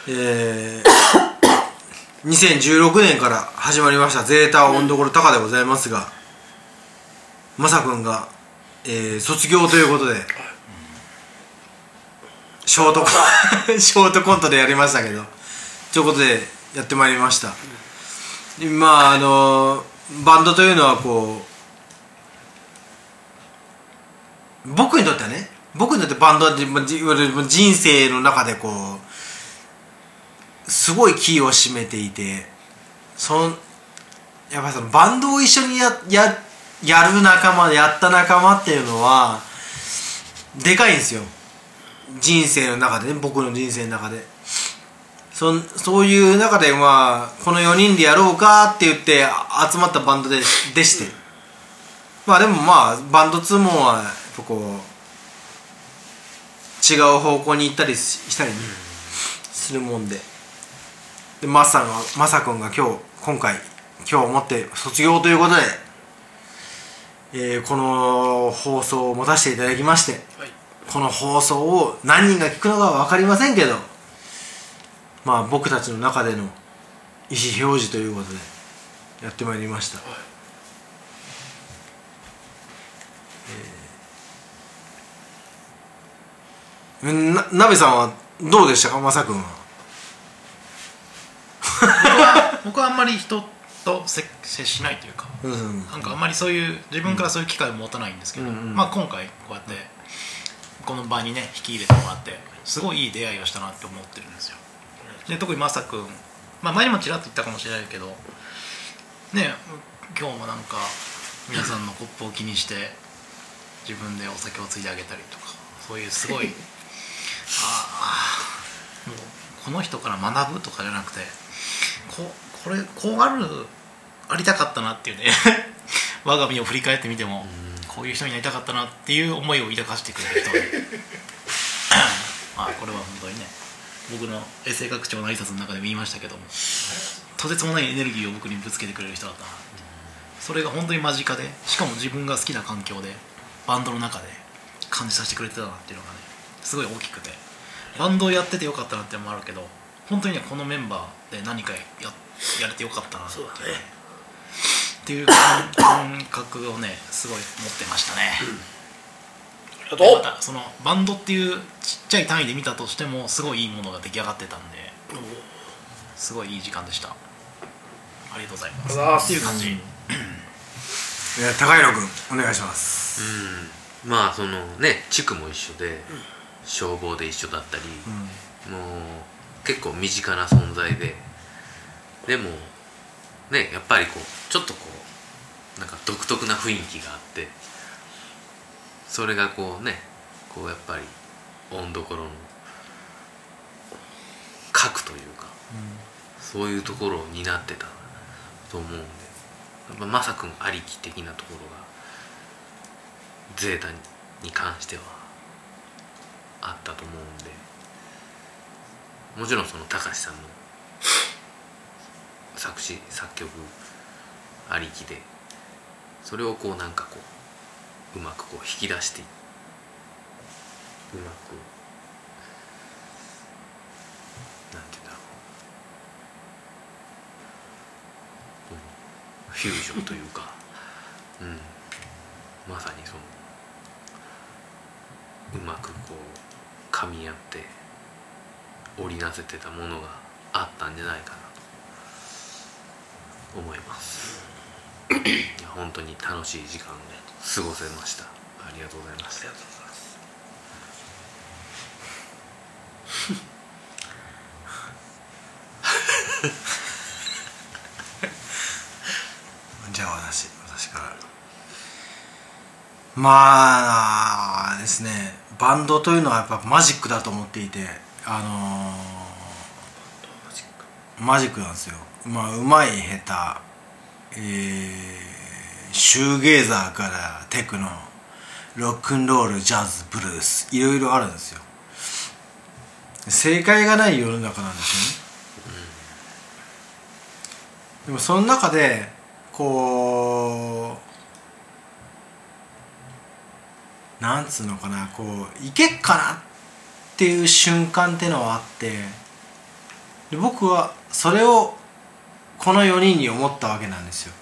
えー、2016年から始まりましたゼータ温どころ高でございますが、まさくんが、えー卒業ということで、ショートコン ショートコントでやりましたけどということでやってまいりました、まああのバンドというのはこう僕にとってはね僕にとってバンドは人生の中でこうすごいキーを占めていてそのやっぱりそのバンドを一緒にやややる仲間やった仲間っていうのはでかいんですよ。人生の中でね僕の人生の中で。そそういう中でまあこの4人でやろうかって言って集まったバンドででして。まあでもまあバンド2もはやっぱこう違う方向に行ったりししたりね、するもんで。でマサがマサ君が今日今回今日をもって卒業ということで、えーこの放送を持たせていただきましてはい。この放送を何人が聞くのかは分かりませんけどまあ僕たちの中での意思表示ということでやってまいりました、えーななべさんはどうでしたかまさくんは？僕は 僕はあんまり人と接接しないというかうんなんかあんまりそういう自分からそういう機会を持たないんですけど、うんうんまあ、今回こうやってこの場にね引き入れてもらってすごいいい出会いをしたなって思ってるんですよ。で特にまさくん、まあ、前にもちらっと言ったかもしれないけどね今日もなんか皆さんのコップを気にして自分でお酒をついであげたりとかそういうすごいああ。もうこの人から学ぶとかじゃなくてここれこうあるありたかったなっていうね。我が身を振り返ってみてもこういう人になりたかったなっていう思いを抱かせてくれる人で まあこれは本当にね僕の衛生学長の挨拶の中でも言いましたけどもとてつもないエネルギーを僕にぶつけてくれる人だったなそれが本当に間近でしかも自分が好きな環境でバンドの中で感じさせてくれてたなっていうのがねすごい大きくてバンドをやっててよかったなってのもあるけど本当にねこのメンバーで何かややれてよかったなっていう。そうだね。っていう感感覚をねすごい持ってましたね、ありがとう。またそのバンドっていうちっちゃい単位で見たとしてもすごいいいものが出来上がってたんですごいいい時間でした。ありがとうございます。っていう感じ、えー高弘君お願いします。うん。まあそのね地区も一緒で、消防で一緒だったり、もう結構身近な存在ででもねやっぱりこうちょっとこうなんか独特な雰囲気があってそれがこうねこうやっぱり温どころの核というか、そういうところを担ってたと思うんでやっぱまさくんありき的なところがゼータに関してはあったと思うんで。もちろんその高橋さんの作詞作曲ありきでそれをこうなんかこううまくこう引き出してうまくなんて言うんだろう、うん、フュージョンというか、うん、まさにそのうまくこう噛み合って織りなせてたものがあったんじゃないかなと思います。いや本当に楽しい時間を過ごせましたありがとうございました。ありがとうございます。じゃあ私私から。まあですね。バンドというのはやっぱマジックだと思っていてあのーマジックなんですよ。まあうまい下手。えー、シューゲーザーからテクノロックンロールジャズブルースいろいろあるんですよ。正解がない世の中なんですよね。でもその中でこうなんつうのかなこういけっかなっていう瞬間ってのはあってで僕はそれをこの4人に思ったわけなんですよ。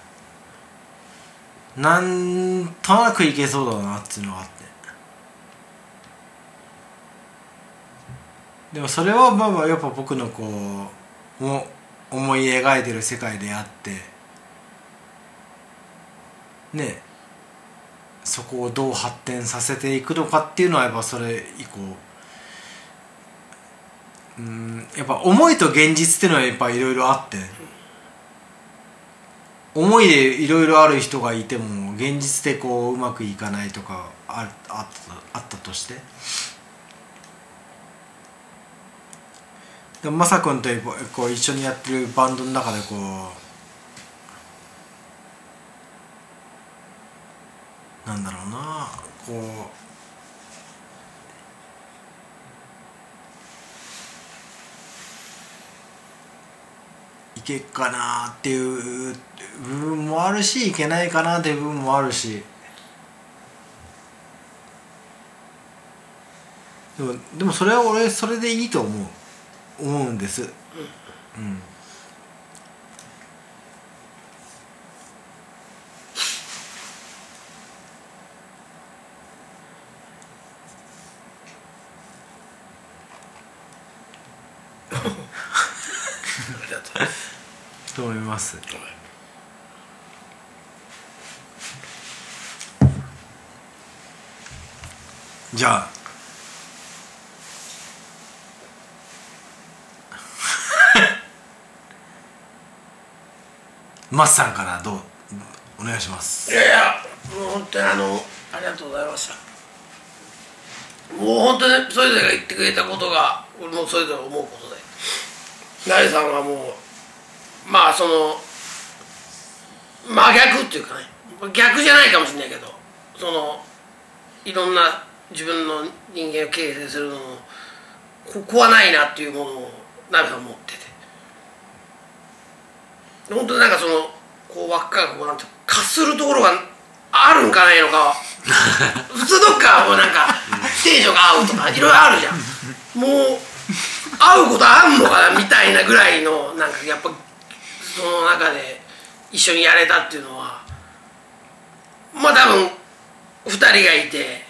なんとなくいけそうだなっていうのがあって。でもそれはまあまあやっぱ僕のこうも思い描いてる世界であって。ねそこをどう発展させていくのかっていうのはやっぱそれ以降うんやっぱ思いと現実っていうのはやっぱいろいろあって思いでいろいろある人がいても現実でこううまくいかないとかああったあったとして。でもまさくんとこう一緒にやってるバンドの中でこうなんだろうな。こう。いけっかなっていう部分もあるしいけないかなっていう部分もあるし。でもでもそれは俺それでいいと思う。思うんです。うん。ありがとう。と思います、はい、じゃあ。マスさんからどうお願いします。いやいやもう本当にあのありがとうございました。もう本当にそれぞれが言ってくれたことが俺もそれぞれ思うこと成さんはもうまあその真逆っていうかね逆じゃないかもしれないけどそのいろんな自分の人間を形成するのもここはないなっていうものを成さん持ってて。本当になんかそのこう輪っかがこうなんてかするところがあるんかないのか 普通どっかはもうなんかテンションが合うとかいろいろあるじゃん。もう会うことあんのかなみたいなぐらいのなんかやっぱその中で一緒にやれたっていうのはまあ多分2人がいて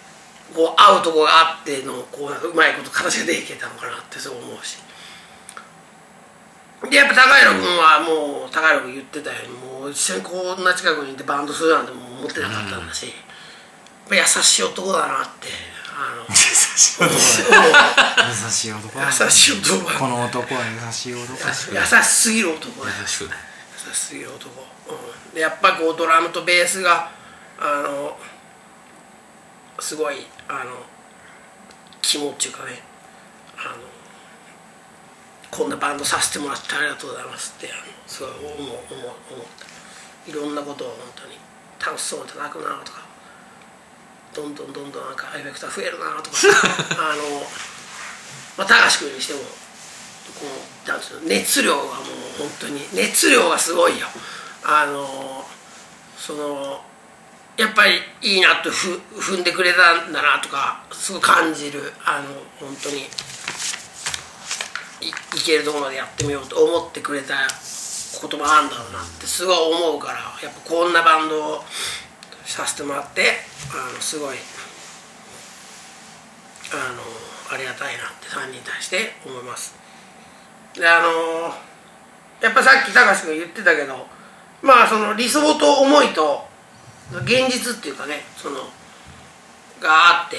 こう会うとこがあってのこううまいこと形ができてたのかなってそう思うし。でやっぱ高弘君はもう高弘君言ってたようにもう一緒にこんな近くにいてバンドするなんてもう思ってなかったんだし、やっぱ優しい男だなって優しい男。優しい男。この男。は優しい男。優しすぎる男。優しくない優しすぎる男、うん、でやっぱこうドラムとベースがあのすごいあの肝っていうかねあのこんなバンドさせてもらってありがとうございますってすごい思う思う思った。いろんなことを本当に楽しそうに叩くなとかどんどんどんどんなんかエフェクター増えるなとか あのまあ高橋君にしてもこうなんつうの熱量がもう本当に熱量がすごいよ。あのそのやっぱりいいなとふ踏んでくれたんだなとかすごい感じるあの本当にいいけるところまでやってみようと思ってくれたこともあるんだろうなってすごい思うからやっぱこんなバンドをさせてもらってあのすごいあのありがたいなって3人に対して思います。であのやっぱさっき高橋君言ってたけどまあその理想と思いと現実っていうかねそのがあって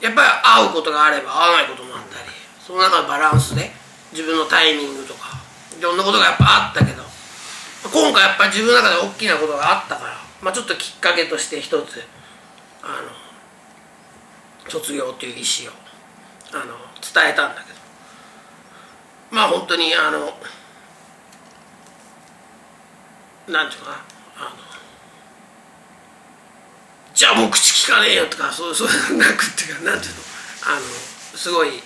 やっぱり会うことがあれば会わないこともあったりその中のバランスで自分のタイミングとかいろんなことがやっぱあったけど今回やっぱり自分の中で大きなことがあったから、まあ、ちょっときっかけとして一つあの卒業という意思をあの伝えたんだけど。まあ本当にあのなんていうかなあのじゃあもう口聞かねえよとかそう そういうなくっていうかなんていうのあのすごい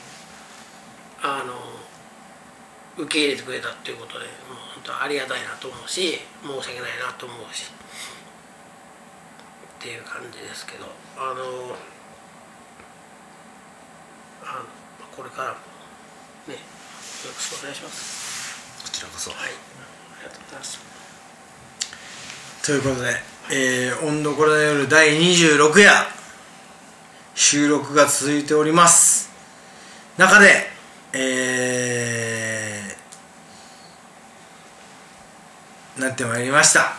あの受け入れてくれたっていうことでもう本当ありがたいなと思うし申し訳ないなと思うし。っていう感じですけどあのあのこれからもねよろしくお願いします。こちらこそ。はい。ありがとうございます。ということで、えー、温度これの夜第26夜収録が続いております。中でえー、なってまいりました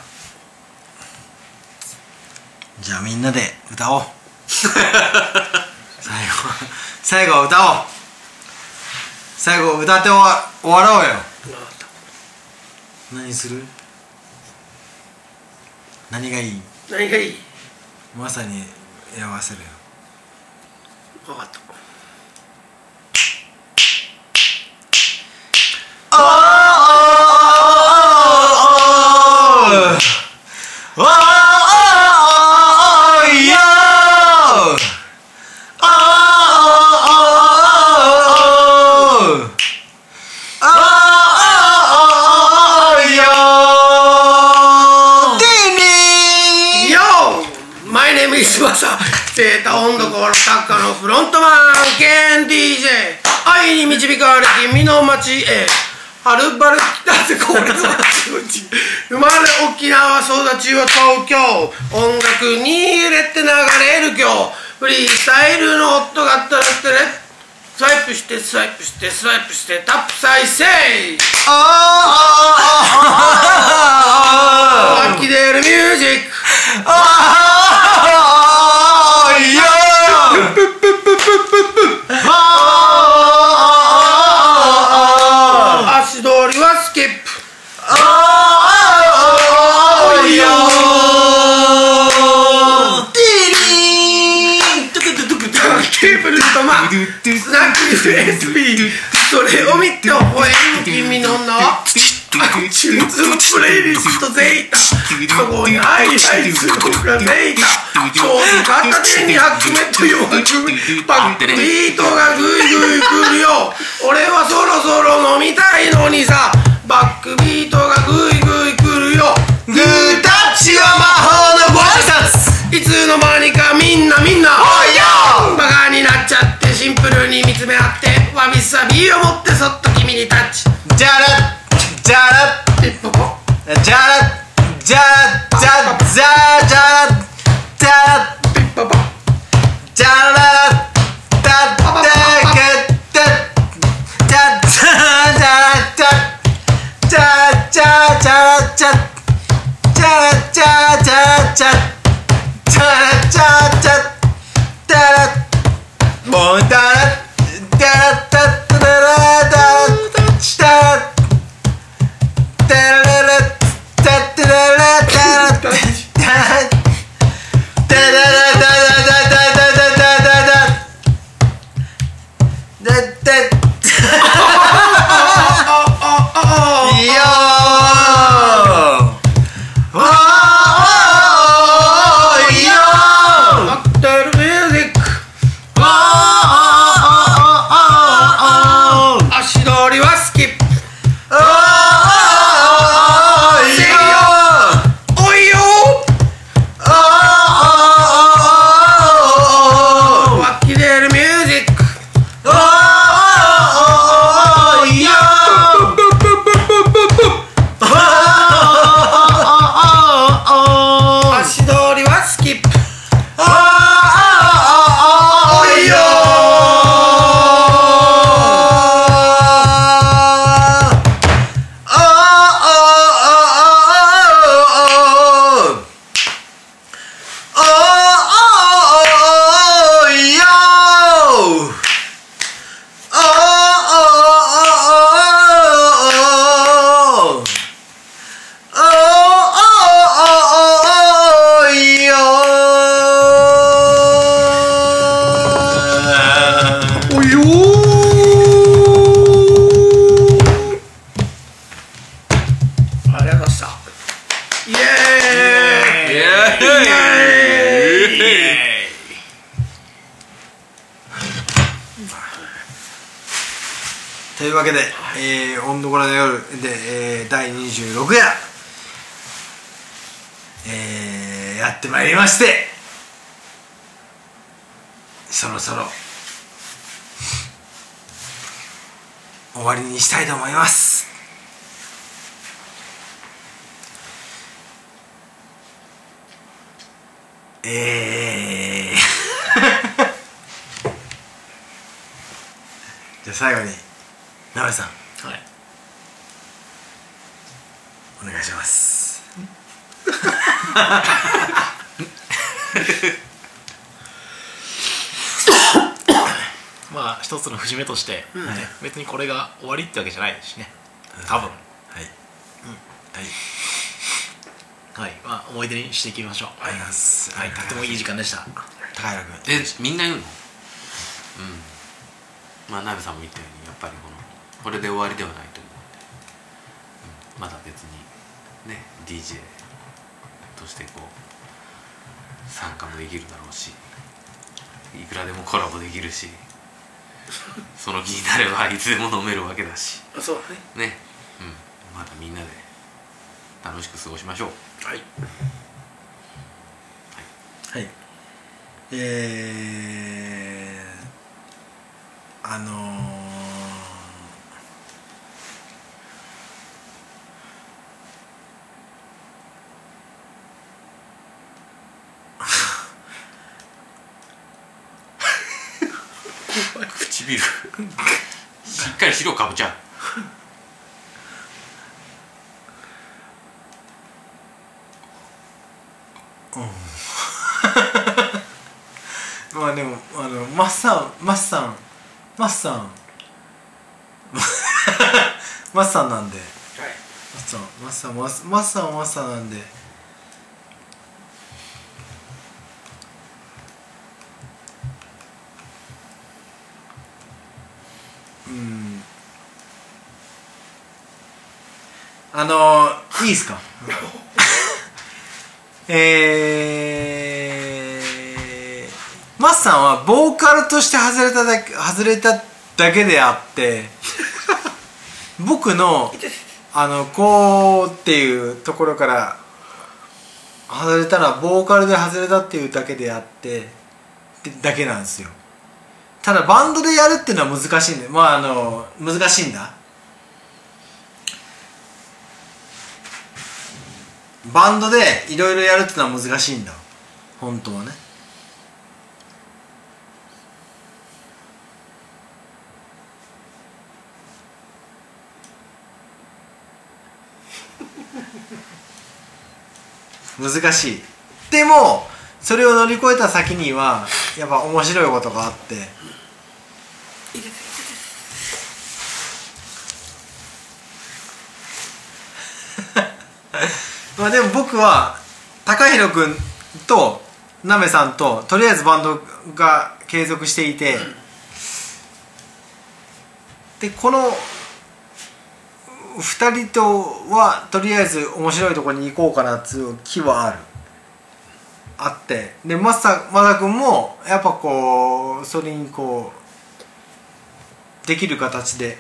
じゃあみんなで歌おう。最後最後は歌おう。最後歌って終わ終わろうよ。何する？何がいい？何がいい？まさに選ばせるよ。分かった。よ作家のフロントマン兼 DJ 愛に導かれ君の街へ。はるばる来たぜこれは生まれ沖縄育ちは東京。音楽に揺れて流れる今日フリースタイルの音がったらってね。スワイプしてスワイプしてスワイプしてタップ再生。湧き出るミュー。ジック足取りはスキップケーブルとまスナック USB それを見て覚える君の名はチューズプレイリストゼータそこにハイハイする僕らゼータちょうど片手に集めて弱くバックビートがグイグイ来るよ俺はそろそろ飲みたいのにさバックビートがグイグイ来るよ。グータッチは魔法のご挨拶。いつの間にかみんなみんなおいよバカになっちゃってシンプルに見つめ合ってわびさびを持ってそっと君にタッチ。じゃらじゃらじゃらじゃらじゃじゃじゃらダラッビババしていきましょう。ありがとうございます。はい。とってもいい時間でした。高平君。えみんな言うの？うん。まあ鍋さんも言ったようにやっぱりこのこれで終わりではないと思うんで、うん、まだ別にね DJ としてこう参加もできるだろうしいくらでもコラボできるしその気になればいつでも飲めるわけだし。そうだね。ね。うん。まだみんなで楽しく過ごしましょうはいはいえー、あのー、唇。しっかり白かぶちゃう。まあまあでもあのマッサンマッサン。マッサン。マッサンなんで。はい。マッサンマッサンマッサンマッサンはマッサンなんで。うん。あのいいですか？えー、マッサンはボーカルとして外れただけ外れただけであって 僕のあのこうっていうところから外れたのはボーカルで外れたっていうだけであってってだけなんですよ。ただバンドでやるっていうのは難しいんでまああの難しいんだ。バンドでいろいろやるっていうのは難しいんだ。本当はね難しい。でもそれを乗り越えた先にはやっぱ面白いことがあって。まあでも僕は高弘君となめさんととりあえずバンドが継続していて。でこの2人とはとりあえず面白いところに行こうかなっつう気はある。あって。でマサマサ君もやっぱこうそれにこうできる形で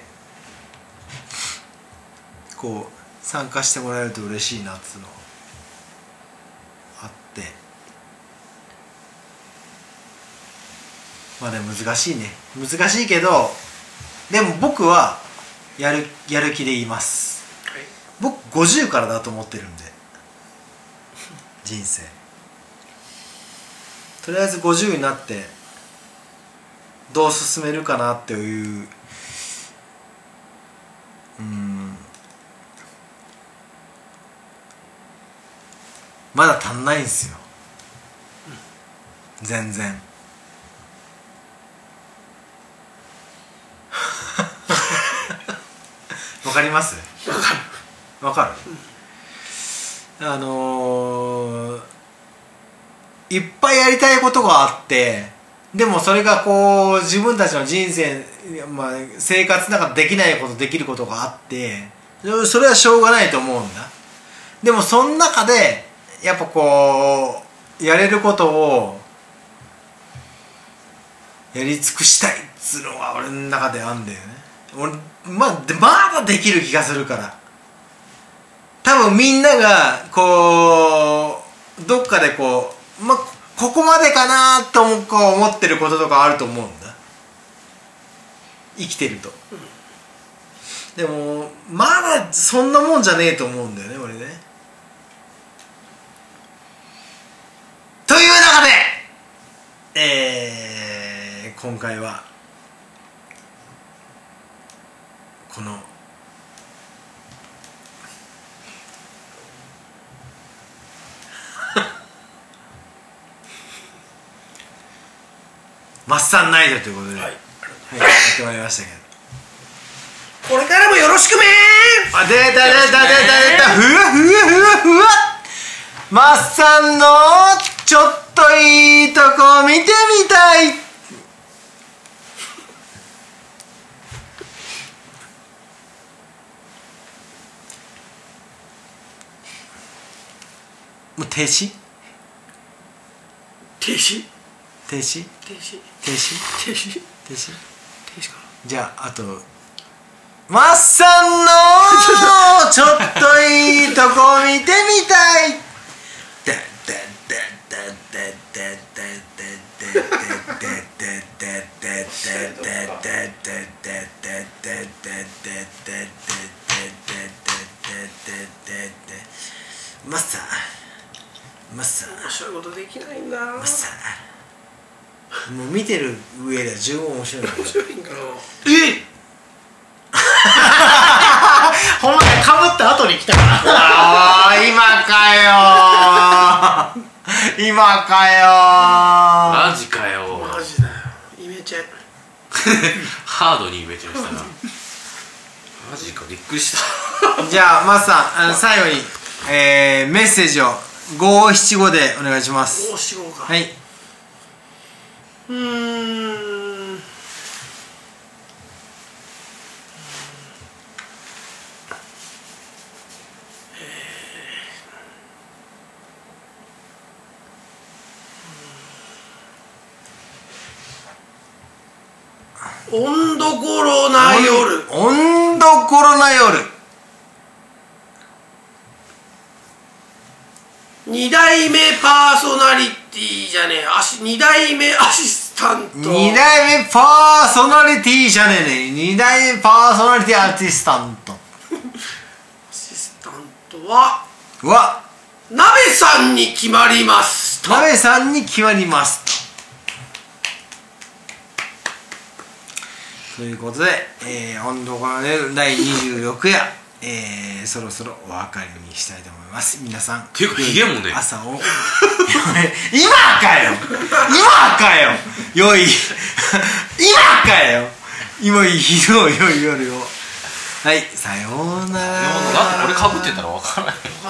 こう参加してもらえると嬉しいなっつうのあって。まあでも難しいね。難しいけどでも僕はやるやる気でいます。はい。僕50からだと思ってるんで。人生。とりあえず50になってどう進めるかなっていううん。まだ足んないんすよ。全然 わかります？わかる。あのーいっぱいやりたいことがあってでもそれがこう自分たちの人生、まあ、生活の中でできないことできることがあってそそれはしょうがないと思うんだ。でもその中でやっぱこうやれることをやり尽くしたいっつうのは俺の中であんだよね。俺まあまだできる気がするから。多分みんながこうどっかでこうまあここまでかなと思こう思ってることとかあると思うんだ。生きてると、でもまだそんなもんじゃねえと思うんだよね俺ね。という中でえー、今回はこのマッサンナイトということで、はい、やってまいりましたけど。これからもよろしくめあ出た出た出た出た。ふわふわふわふわ。マッサンのちょっといいとこ見てみたいもう停止？停止？停止？停止。停止？停止。停止？停止か。じゃああとマッサンの ちょっといいとこ見てみたい。マッサンマッサン。面白いことできないんだマッサンもう見てる上では十分面白いんだよ面白いんかな。ほんまにかぶった後に来たから。あー今かよ。ー今かよ。マジかよ。マジ ハードにイメージをしたな。マジかびっくりした。じゃあマスさんあの最後に、えー、メッセージを五七五でお願いします。おしごか。はい、うーん。温どころな夜温度コロナ夜二代目パーソナリティじゃねえ。アシ二代目アシスタント。二代目パーソナリティじゃねえね。二代目パーソナリティアーティスタント。アシスタントはは。鍋さんに決まりますと鍋さんに決まります。とということで、えー、温度コロナ夜第26夜えー、そろそろお別れにしたいと思います皆さん。ていうかヒゲもね。朝を。今かよ。今かよ。良い。今かよ。今いい昼を良い夜を。はいさようなら。だってこれかぶってたら分からない